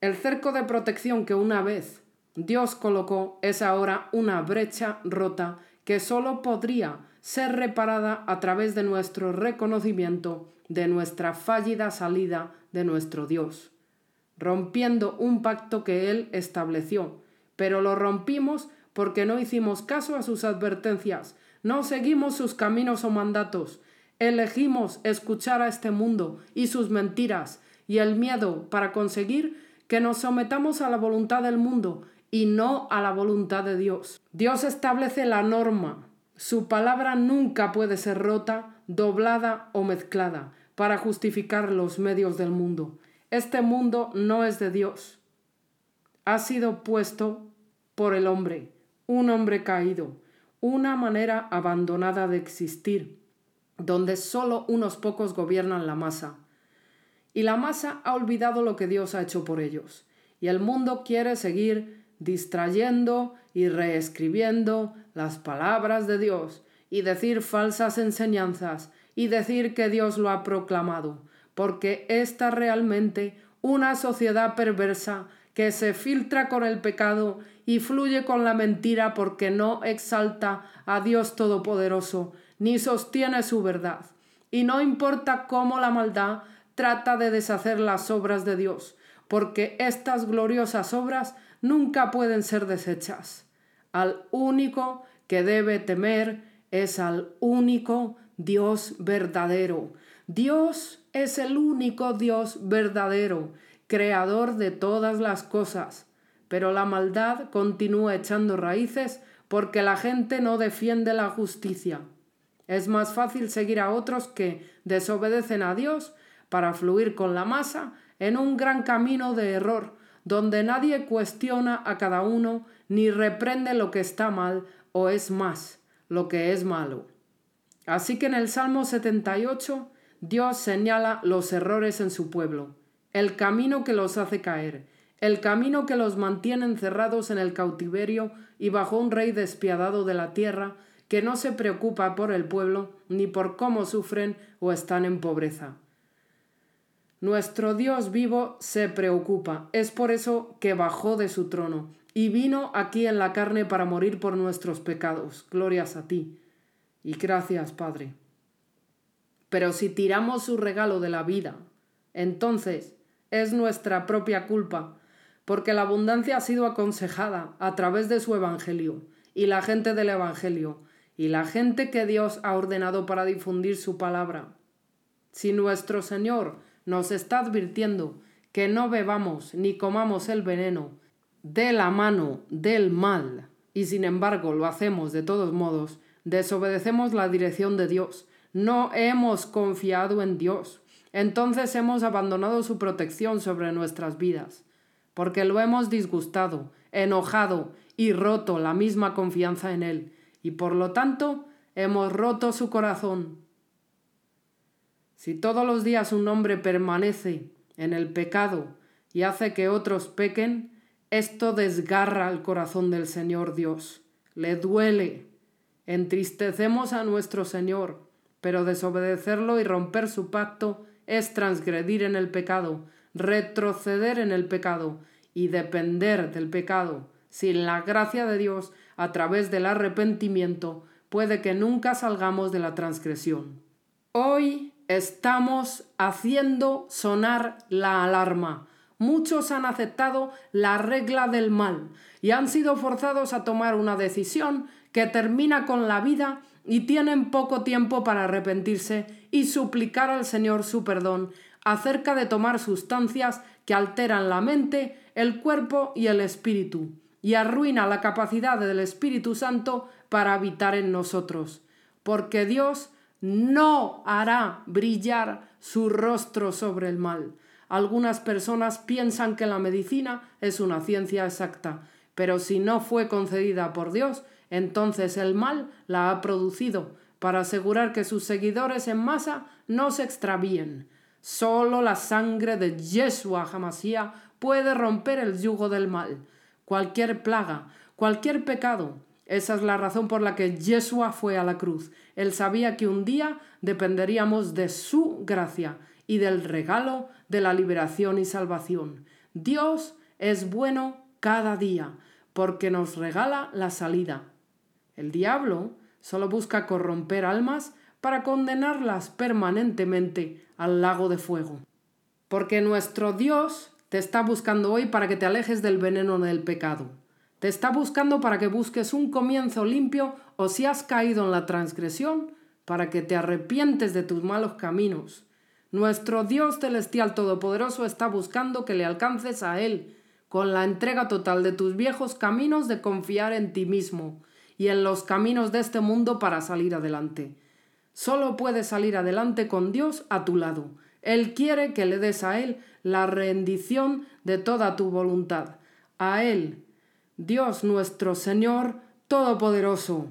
Speaker 1: El cerco de protección que una vez Dios colocó es ahora una brecha rota que sólo podría ser reparada a través de nuestro reconocimiento de nuestra fallida salida de nuestro Dios, rompiendo un pacto que Él estableció, pero lo rompimos porque no hicimos caso a sus advertencias, no seguimos sus caminos o mandatos, elegimos escuchar a este mundo y sus mentiras y el miedo para conseguir que nos sometamos a la voluntad del mundo y no a la voluntad de Dios. Dios establece la norma. Su palabra nunca puede ser rota, doblada o mezclada para justificar los medios del mundo. Este mundo no es de Dios. Ha sido puesto por el hombre, un hombre caído, una manera abandonada de existir, donde solo unos pocos gobiernan la masa. Y la masa ha olvidado lo que Dios ha hecho por ellos. Y el mundo quiere seguir distrayendo y reescribiendo las palabras de Dios y decir falsas enseñanzas y decir que Dios lo ha proclamado, porque esta realmente una sociedad perversa que se filtra con el pecado y fluye con la mentira porque no exalta a Dios Todopoderoso, ni sostiene su verdad. Y no importa cómo la maldad trata de deshacer las obras de Dios, porque estas gloriosas obras nunca pueden ser deshechas. Al único que debe temer es al único Dios verdadero. Dios es el único Dios verdadero, creador de todas las cosas. Pero la maldad continúa echando raíces porque la gente no defiende la justicia. Es más fácil seguir a otros que desobedecen a Dios para fluir con la masa en un gran camino de error, donde nadie cuestiona a cada uno ni reprende lo que está mal o es más, lo que es malo. Así que en el Salmo 78 Dios señala los errores en su pueblo, el camino que los hace caer, el camino que los mantiene encerrados en el cautiverio y bajo un rey despiadado de la tierra, que no se preocupa por el pueblo ni por cómo sufren o están en pobreza. Nuestro Dios vivo se preocupa, es por eso que bajó de su trono y vino aquí en la carne para morir por nuestros pecados. Glorias a ti. Y gracias, Padre. Pero si tiramos su regalo de la vida, entonces es nuestra propia culpa, porque la abundancia ha sido aconsejada a través de su Evangelio, y la gente del Evangelio, y la gente que Dios ha ordenado para difundir su palabra. Si nuestro Señor nos está advirtiendo que no bebamos ni comamos el veneno de la mano del mal, y sin embargo lo hacemos de todos modos, desobedecemos la dirección de Dios, no hemos confiado en Dios, entonces hemos abandonado su protección sobre nuestras vidas, porque lo hemos disgustado, enojado y roto la misma confianza en Él, y por lo tanto hemos roto su corazón. Si todos los días un hombre permanece en el pecado y hace que otros pequen, esto desgarra el corazón del Señor Dios, le duele. Entristecemos a nuestro Señor, pero desobedecerlo y romper su pacto es transgredir en el pecado, retroceder en el pecado y depender del pecado. Sin la gracia de Dios, a través del arrepentimiento, puede que nunca salgamos de la transgresión. Hoy estamos haciendo sonar la alarma. Muchos han aceptado la regla del mal y han sido forzados a tomar una decisión que termina con la vida y tienen poco tiempo para arrepentirse y suplicar al Señor su perdón acerca de tomar sustancias que alteran la mente, el cuerpo y el espíritu, y arruina la capacidad del Espíritu Santo para habitar en nosotros, porque Dios no hará brillar su rostro sobre el mal. Algunas personas piensan que la medicina es una ciencia exacta, pero si no fue concedida por Dios, entonces el mal la ha producido para asegurar que sus seguidores en masa no se extravíen. Solo la sangre de Yeshua Hamasía puede romper el yugo del mal. Cualquier plaga, cualquier pecado. Esa es la razón por la que Yeshua fue a la cruz. Él sabía que un día dependeríamos de su gracia y del regalo de la liberación y salvación. Dios es bueno cada día porque nos regala la salida. El diablo solo busca corromper almas para condenarlas permanentemente al lago de fuego. Porque nuestro Dios te está buscando hoy para que te alejes del veneno del pecado. Te está buscando para que busques un comienzo limpio o si has caído en la transgresión, para que te arrepientes de tus malos caminos. Nuestro Dios celestial todopoderoso está buscando que le alcances a Él, con la entrega total de tus viejos caminos de confiar en ti mismo, y en los caminos de este mundo para salir adelante. Solo puedes salir adelante con Dios a tu lado. Él quiere que le des a Él la rendición de toda tu voluntad. A Él, Dios nuestro Señor Todopoderoso.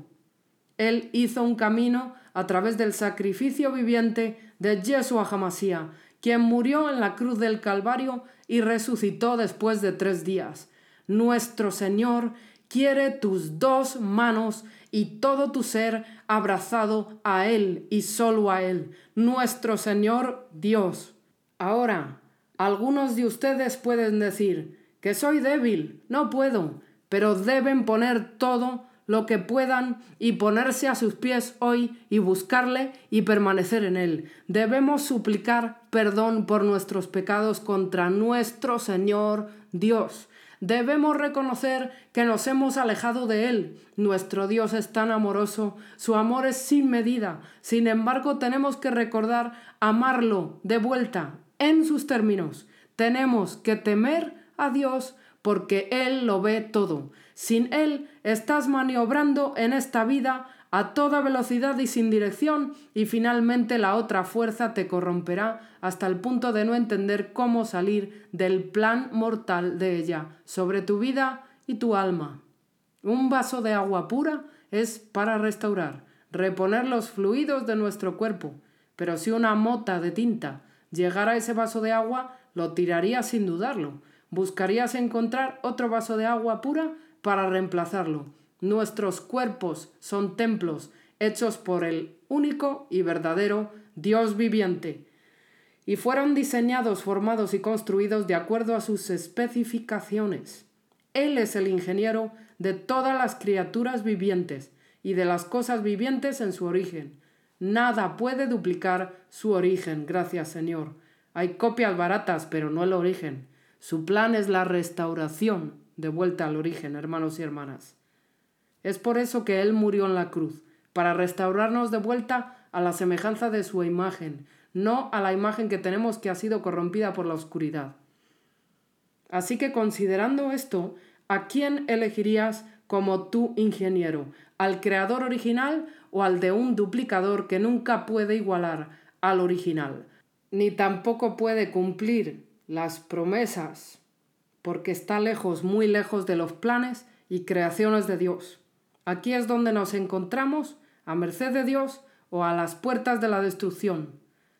Speaker 1: Él hizo un camino a través del sacrificio viviente de Yeshua Hamasía, quien murió en la cruz del Calvario y resucitó después de tres días. Nuestro Señor quiere tus dos manos y todo tu ser abrazado a Él y solo a Él, nuestro Señor Dios. Ahora, algunos de ustedes pueden decir, que soy débil, no puedo, pero deben poner todo lo que puedan y ponerse a sus pies hoy y buscarle y permanecer en él. Debemos suplicar perdón por nuestros pecados contra nuestro Señor Dios. Debemos reconocer que nos hemos alejado de Él. Nuestro Dios es tan amoroso, su amor es sin medida. Sin embargo, tenemos que recordar amarlo de vuelta, en sus términos. Tenemos que temer a Dios porque Él lo ve todo. Sin Él estás maniobrando en esta vida a toda velocidad y sin dirección, y finalmente la otra fuerza te corromperá hasta el punto de no entender cómo salir del plan mortal de ella sobre tu vida y tu alma. Un vaso de agua pura es para restaurar, reponer los fluidos de nuestro cuerpo, pero si una mota de tinta llegara a ese vaso de agua, lo tirarías sin dudarlo. Buscarías encontrar otro vaso de agua pura para reemplazarlo. Nuestros cuerpos son templos hechos por el único y verdadero Dios viviente, y fueron diseñados, formados y construidos de acuerdo a sus especificaciones. Él es el ingeniero de todas las criaturas vivientes y de las cosas vivientes en su origen. Nada puede duplicar su origen, gracias Señor. Hay copias baratas, pero no el origen. Su plan es la restauración, de vuelta al origen, hermanos y hermanas. Es por eso que Él murió en la cruz, para restaurarnos de vuelta a la semejanza de su imagen, no a la imagen que tenemos que ha sido corrompida por la oscuridad. Así que considerando esto, ¿a quién elegirías como tu ingeniero? ¿Al creador original o al de un duplicador que nunca puede igualar al original? Ni tampoco puede cumplir las promesas porque está lejos, muy lejos de los planes y creaciones de Dios. Aquí es donde nos encontramos, a merced de Dios o a las puertas de la destrucción.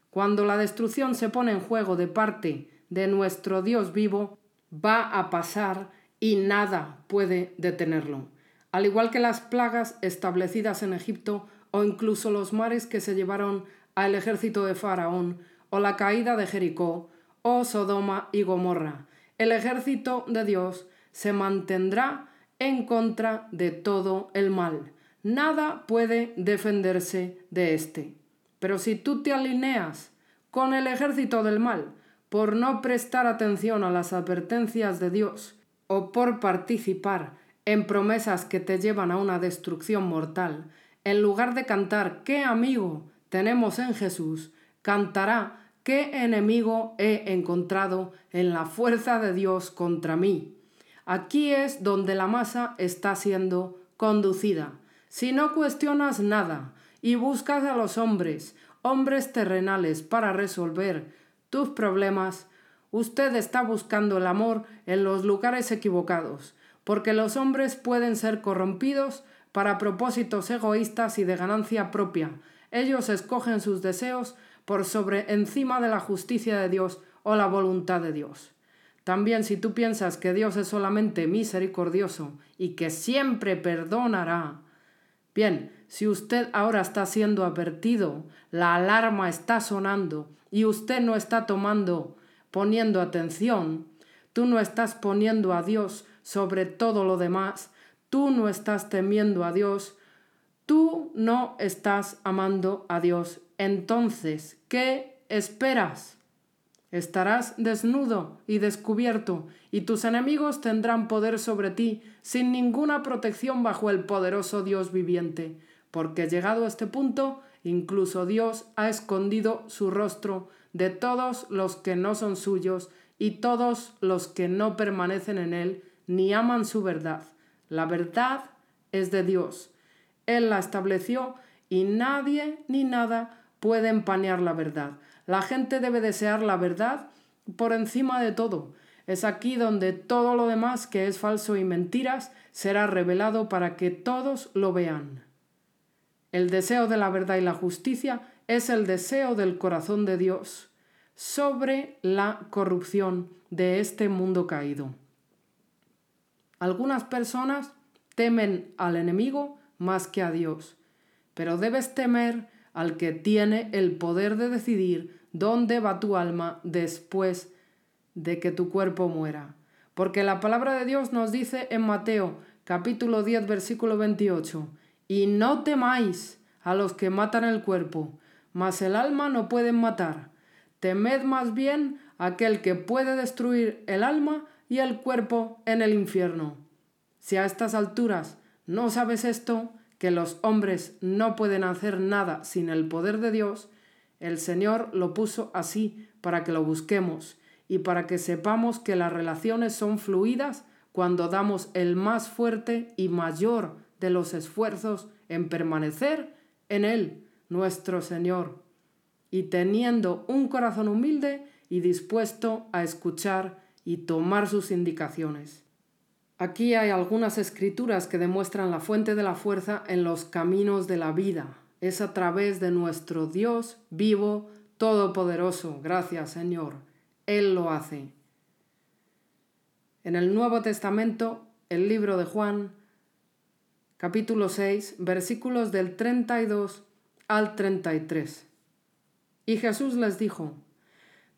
Speaker 1: Cuando la destrucción se pone en juego de parte de nuestro Dios vivo, va a pasar y nada puede detenerlo. Al igual que las plagas establecidas en Egipto o incluso los mares que se llevaron al ejército de Faraón o la caída de Jericó o Sodoma y Gomorra, el ejército de Dios se mantendrá en contra de todo el mal. Nada puede defenderse de éste. Pero si tú te alineas con el ejército del mal por no prestar atención a las advertencias de Dios o por participar en promesas que te llevan a una destrucción mortal, en lugar de cantar qué amigo tenemos en Jesús, cantará qué enemigo he encontrado en la fuerza de Dios contra mí. Aquí es donde la masa está siendo conducida. Si no cuestionas nada y buscas a los hombres, hombres terrenales, para resolver tus problemas, usted está buscando el amor en los lugares equivocados, porque los hombres pueden ser corrompidos para propósitos egoístas y de ganancia propia. Ellos escogen sus deseos por sobre encima de la justicia de Dios o la voluntad de Dios. También si tú piensas que Dios es solamente misericordioso y que siempre perdonará, bien, si usted ahora está siendo advertido, la alarma está sonando y usted no está tomando, poniendo atención, tú no estás poniendo a Dios sobre todo lo demás, tú no estás temiendo a Dios, tú no estás amando a Dios. Entonces, ¿qué esperas? Estarás desnudo y descubierto, y tus enemigos tendrán poder sobre ti sin ninguna protección bajo el poderoso Dios viviente, porque llegado este punto, incluso Dios ha escondido su rostro de todos los que no son suyos y todos los que no permanecen en él ni aman su verdad. La verdad es de Dios. Él la estableció y nadie ni nada puede empañar la verdad. La gente debe desear la verdad por encima de todo. Es aquí donde todo lo demás que es falso y mentiras será revelado para que todos lo vean. El deseo de la verdad y la justicia es el deseo del corazón de Dios sobre la corrupción de este mundo caído. Algunas personas temen al enemigo más que a Dios, pero debes temer al que tiene el poder de decidir dónde va tu alma después de que tu cuerpo muera. porque la palabra de Dios nos dice en Mateo capítulo 10 versículo 28, y no temáis a los que matan el cuerpo, mas el alma no pueden matar. Temed más bien aquel que puede destruir el alma y el cuerpo en el infierno. Si a estas alturas no sabes esto, que los hombres no pueden hacer nada sin el poder de Dios, el Señor lo puso así para que lo busquemos y para que sepamos que las relaciones son fluidas cuando damos el más fuerte y mayor de los esfuerzos en permanecer en Él, nuestro Señor, y teniendo un corazón humilde y dispuesto a escuchar y tomar sus indicaciones. Aquí hay algunas escrituras que demuestran la fuente de la fuerza en los caminos de la vida. Es a través de nuestro Dios vivo, todopoderoso. Gracias, Señor. Él lo hace. En el Nuevo Testamento, el libro de Juan, capítulo 6, versículos del 32 al 33. Y Jesús les dijo,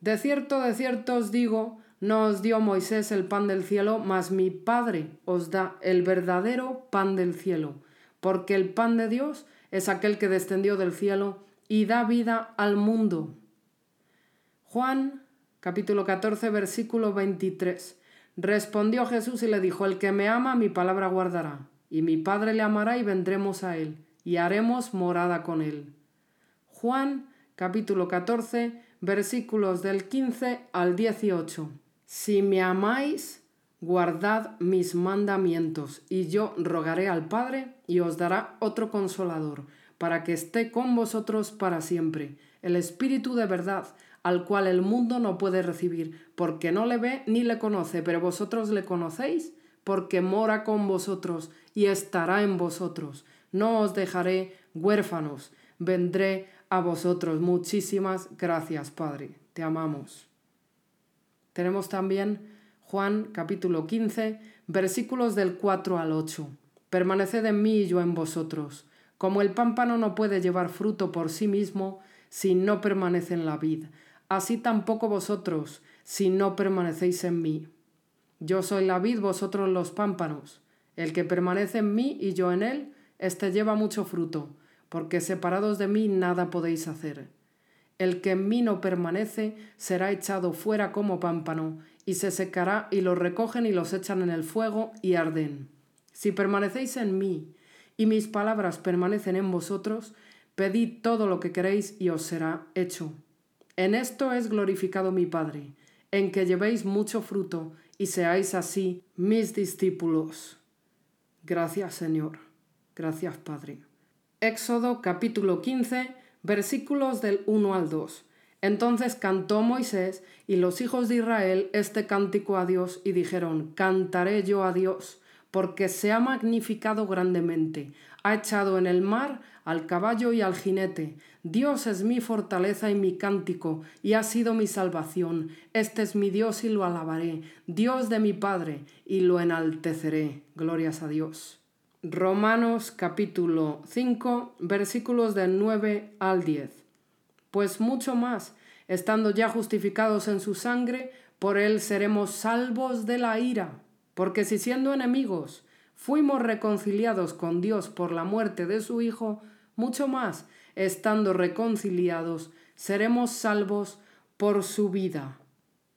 Speaker 1: De cierto, de cierto os digo, no os dio Moisés el pan del cielo, mas mi Padre os da el verdadero pan del cielo, porque el pan de Dios es aquel que descendió del cielo y da vida al mundo. Juan capítulo 14 versículo 23. Respondió Jesús y le dijo, El que me ama, mi palabra guardará, y mi Padre le amará y vendremos a él, y haremos morada con él. Juan capítulo 14 versículos del 15 al 18. Si me amáis, guardad mis mandamientos, y yo rogaré al Padre, y os dará otro consolador, para que esté con vosotros para siempre, el Espíritu de verdad, al cual el mundo no puede recibir, porque no le ve ni le conoce, pero vosotros le conocéis, porque mora con vosotros y estará en vosotros. No os dejaré huérfanos, vendré a vosotros. Muchísimas gracias, Padre. Te amamos. Tenemos también Juan capítulo 15, versículos del 4 al 8. Permaneced en mí y yo en vosotros. Como el pámpano no puede llevar fruto por sí mismo si no permanece en la vid, así tampoco vosotros, si no permanecéis en mí. Yo soy la vid, vosotros los pámpanos. El que permanece en mí y yo en él, éste lleva mucho fruto, porque separados de mí nada podéis hacer. El que en mí no permanece será echado fuera como pámpano, y se secará, y los recogen y los echan en el fuego y arden. Si permanecéis en mí, y mis palabras permanecen en vosotros, pedid todo lo que queréis y os será hecho. En esto es glorificado mi Padre, en que llevéis mucho fruto y seáis así mis discípulos. Gracias Señor, gracias Padre. Éxodo capítulo 15 versículos del 1 al 2. Entonces cantó Moisés y los hijos de Israel este cántico a Dios y dijeron, Cantaré yo a Dios, porque se ha magnificado grandemente, ha echado en el mar al caballo y al jinete. Dios es mi fortaleza y mi cántico, y ha sido mi salvación. Este es mi Dios y lo alabaré, Dios de mi Padre, y lo enalteceré. Glorias a Dios. Romanos capítulo 5 versículos del 9 al 10. Pues mucho más, estando ya justificados en su sangre, por él seremos salvos de la ira. Porque si siendo enemigos fuimos reconciliados con Dios por la muerte de su Hijo, mucho más, estando reconciliados, seremos salvos por su vida.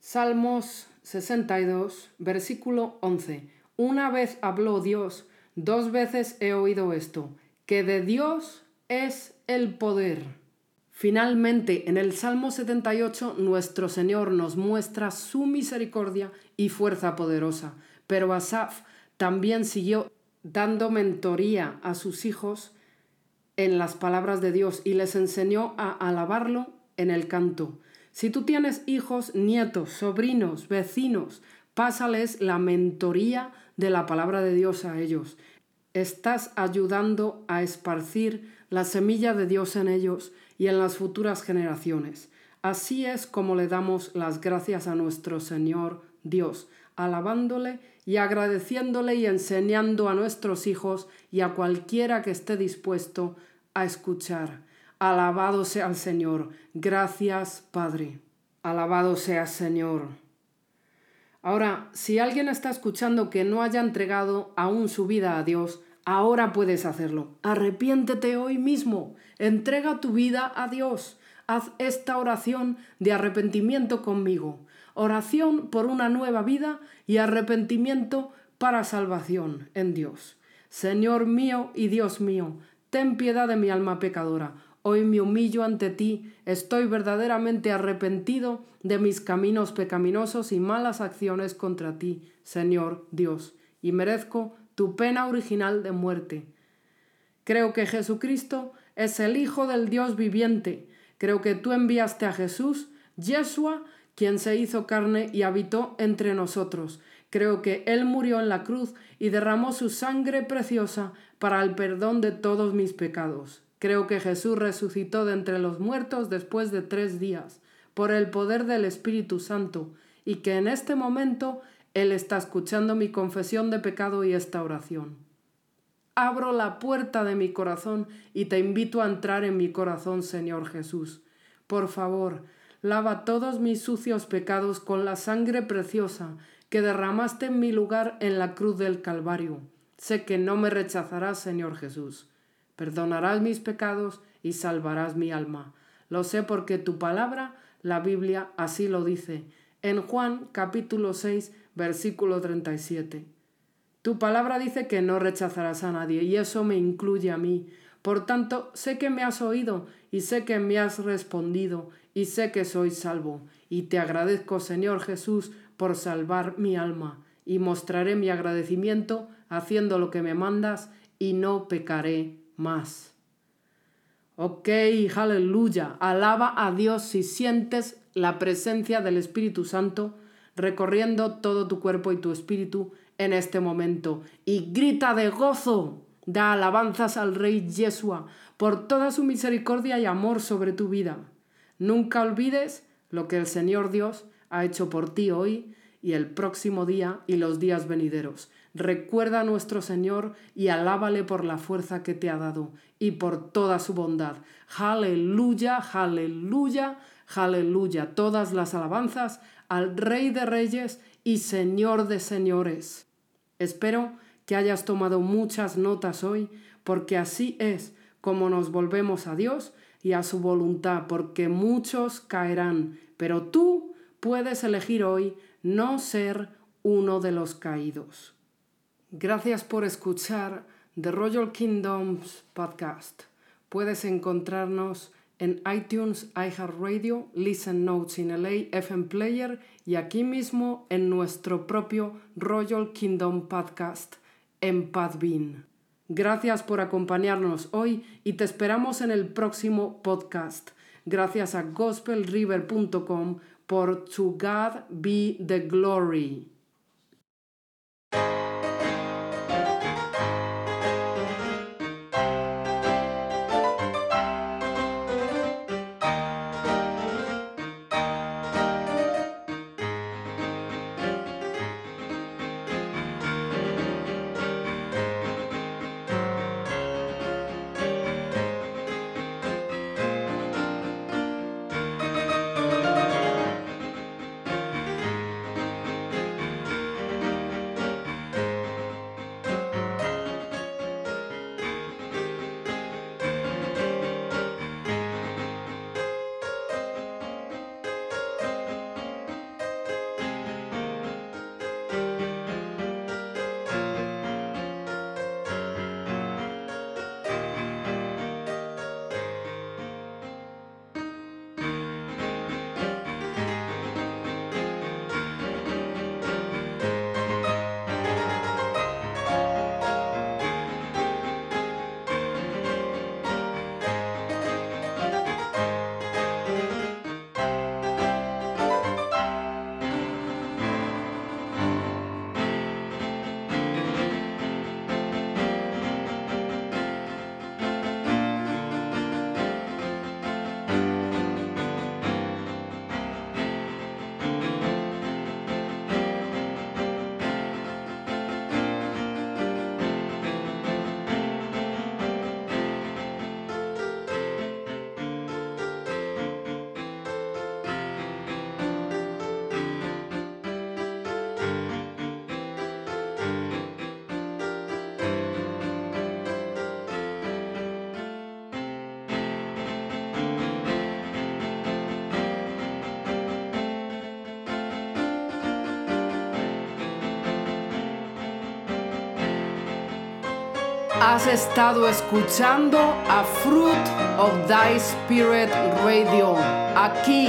Speaker 1: Salmos 62, versículo 11. Una vez habló Dios, dos veces he oído esto, que de Dios es el poder. Finalmente, en el Salmo 78, nuestro Señor nos muestra su misericordia y fuerza poderosa, pero Asaf también siguió dando mentoría a sus hijos en las palabras de Dios y les enseñó a alabarlo en el canto. Si tú tienes hijos, nietos, sobrinos, vecinos, pásales la mentoría de la palabra de Dios a ellos. Estás ayudando a esparcir la semilla de Dios en ellos y en las futuras generaciones. Así es como le damos las gracias a nuestro Señor Dios, alabándole y agradeciéndole y enseñando a nuestros hijos y a cualquiera que esté dispuesto a escuchar. Alabado sea el Señor. Gracias, Padre. Alabado sea Señor. Ahora, si alguien está escuchando que no haya entregado aún su vida a Dios, ahora puedes hacerlo. Arrepiéntete hoy mismo. Entrega tu vida a Dios. Haz esta oración de arrepentimiento conmigo. Oración por una nueva vida y arrepentimiento para salvación en Dios. Señor mío y Dios mío, ten piedad de mi alma pecadora. Hoy me humillo ante ti, estoy verdaderamente arrepentido de mis caminos pecaminosos y malas acciones contra ti, Señor Dios, y merezco tu pena original de muerte. Creo que Jesucristo es el Hijo del Dios viviente. Creo que tú enviaste a Jesús, Yeshua, quien se hizo carne y habitó entre nosotros. Creo que Él murió en la cruz y derramó su sangre preciosa para el perdón de todos mis pecados. Creo que Jesús resucitó de entre los muertos después de tres días, por el poder del Espíritu Santo, y que en este momento Él está escuchando mi confesión de pecado y esta oración. Abro la puerta de mi corazón y te invito a entrar en mi corazón, Señor Jesús. Por favor, lava todos mis sucios pecados con la sangre preciosa que derramaste en mi lugar en la cruz del Calvario. Sé que no me rechazarás, Señor Jesús. Perdonarás mis pecados y salvarás mi alma. Lo sé porque tu palabra, la Biblia, así lo dice. En Juan capítulo 6, versículo 37. Tu palabra dice que no rechazarás a nadie y eso me incluye a mí. Por tanto, sé que me has oído y sé que me has respondido y sé que soy salvo. Y te agradezco, Señor Jesús, por salvar mi alma, y mostraré mi agradecimiento haciendo lo que me mandas, y no pecaré más. Ok, aleluya. Alaba a Dios si sientes la presencia del Espíritu Santo recorriendo todo tu cuerpo y tu espíritu en este momento. Y grita de gozo. Da alabanzas al Rey Yeshua por toda su misericordia y amor sobre tu vida. Nunca olvides lo que el Señor Dios ha hecho por ti hoy y el próximo día y los días venideros. Recuerda a nuestro Señor y alábale por la fuerza que te ha dado y por toda su bondad. Aleluya, aleluya, aleluya. Todas las alabanzas al Rey de Reyes y Señor de Señores. Espero que hayas tomado muchas notas hoy, porque así es como nos volvemos a Dios y a su voluntad, porque muchos caerán, pero tú puedes elegir hoy no ser uno de los caídos. Gracias por escuchar The Royal Kingdoms Podcast. Puedes encontrarnos en iTunes, iHeartRadio, Listen Notes in LA, FM Player y aquí mismo en nuestro propio Royal Kingdom Podcast en Podbean. Gracias por acompañarnos hoy y te esperamos en el próximo podcast. Gracias a gospelriver.com For to God be the glory. Has estado escuchando a Fruit of Thy Spirit Radio aquí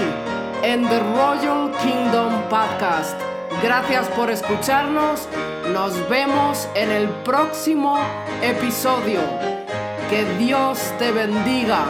Speaker 1: en The Royal Kingdom Podcast. Gracias por escucharnos. Nos vemos en el próximo episodio. Que Dios te bendiga.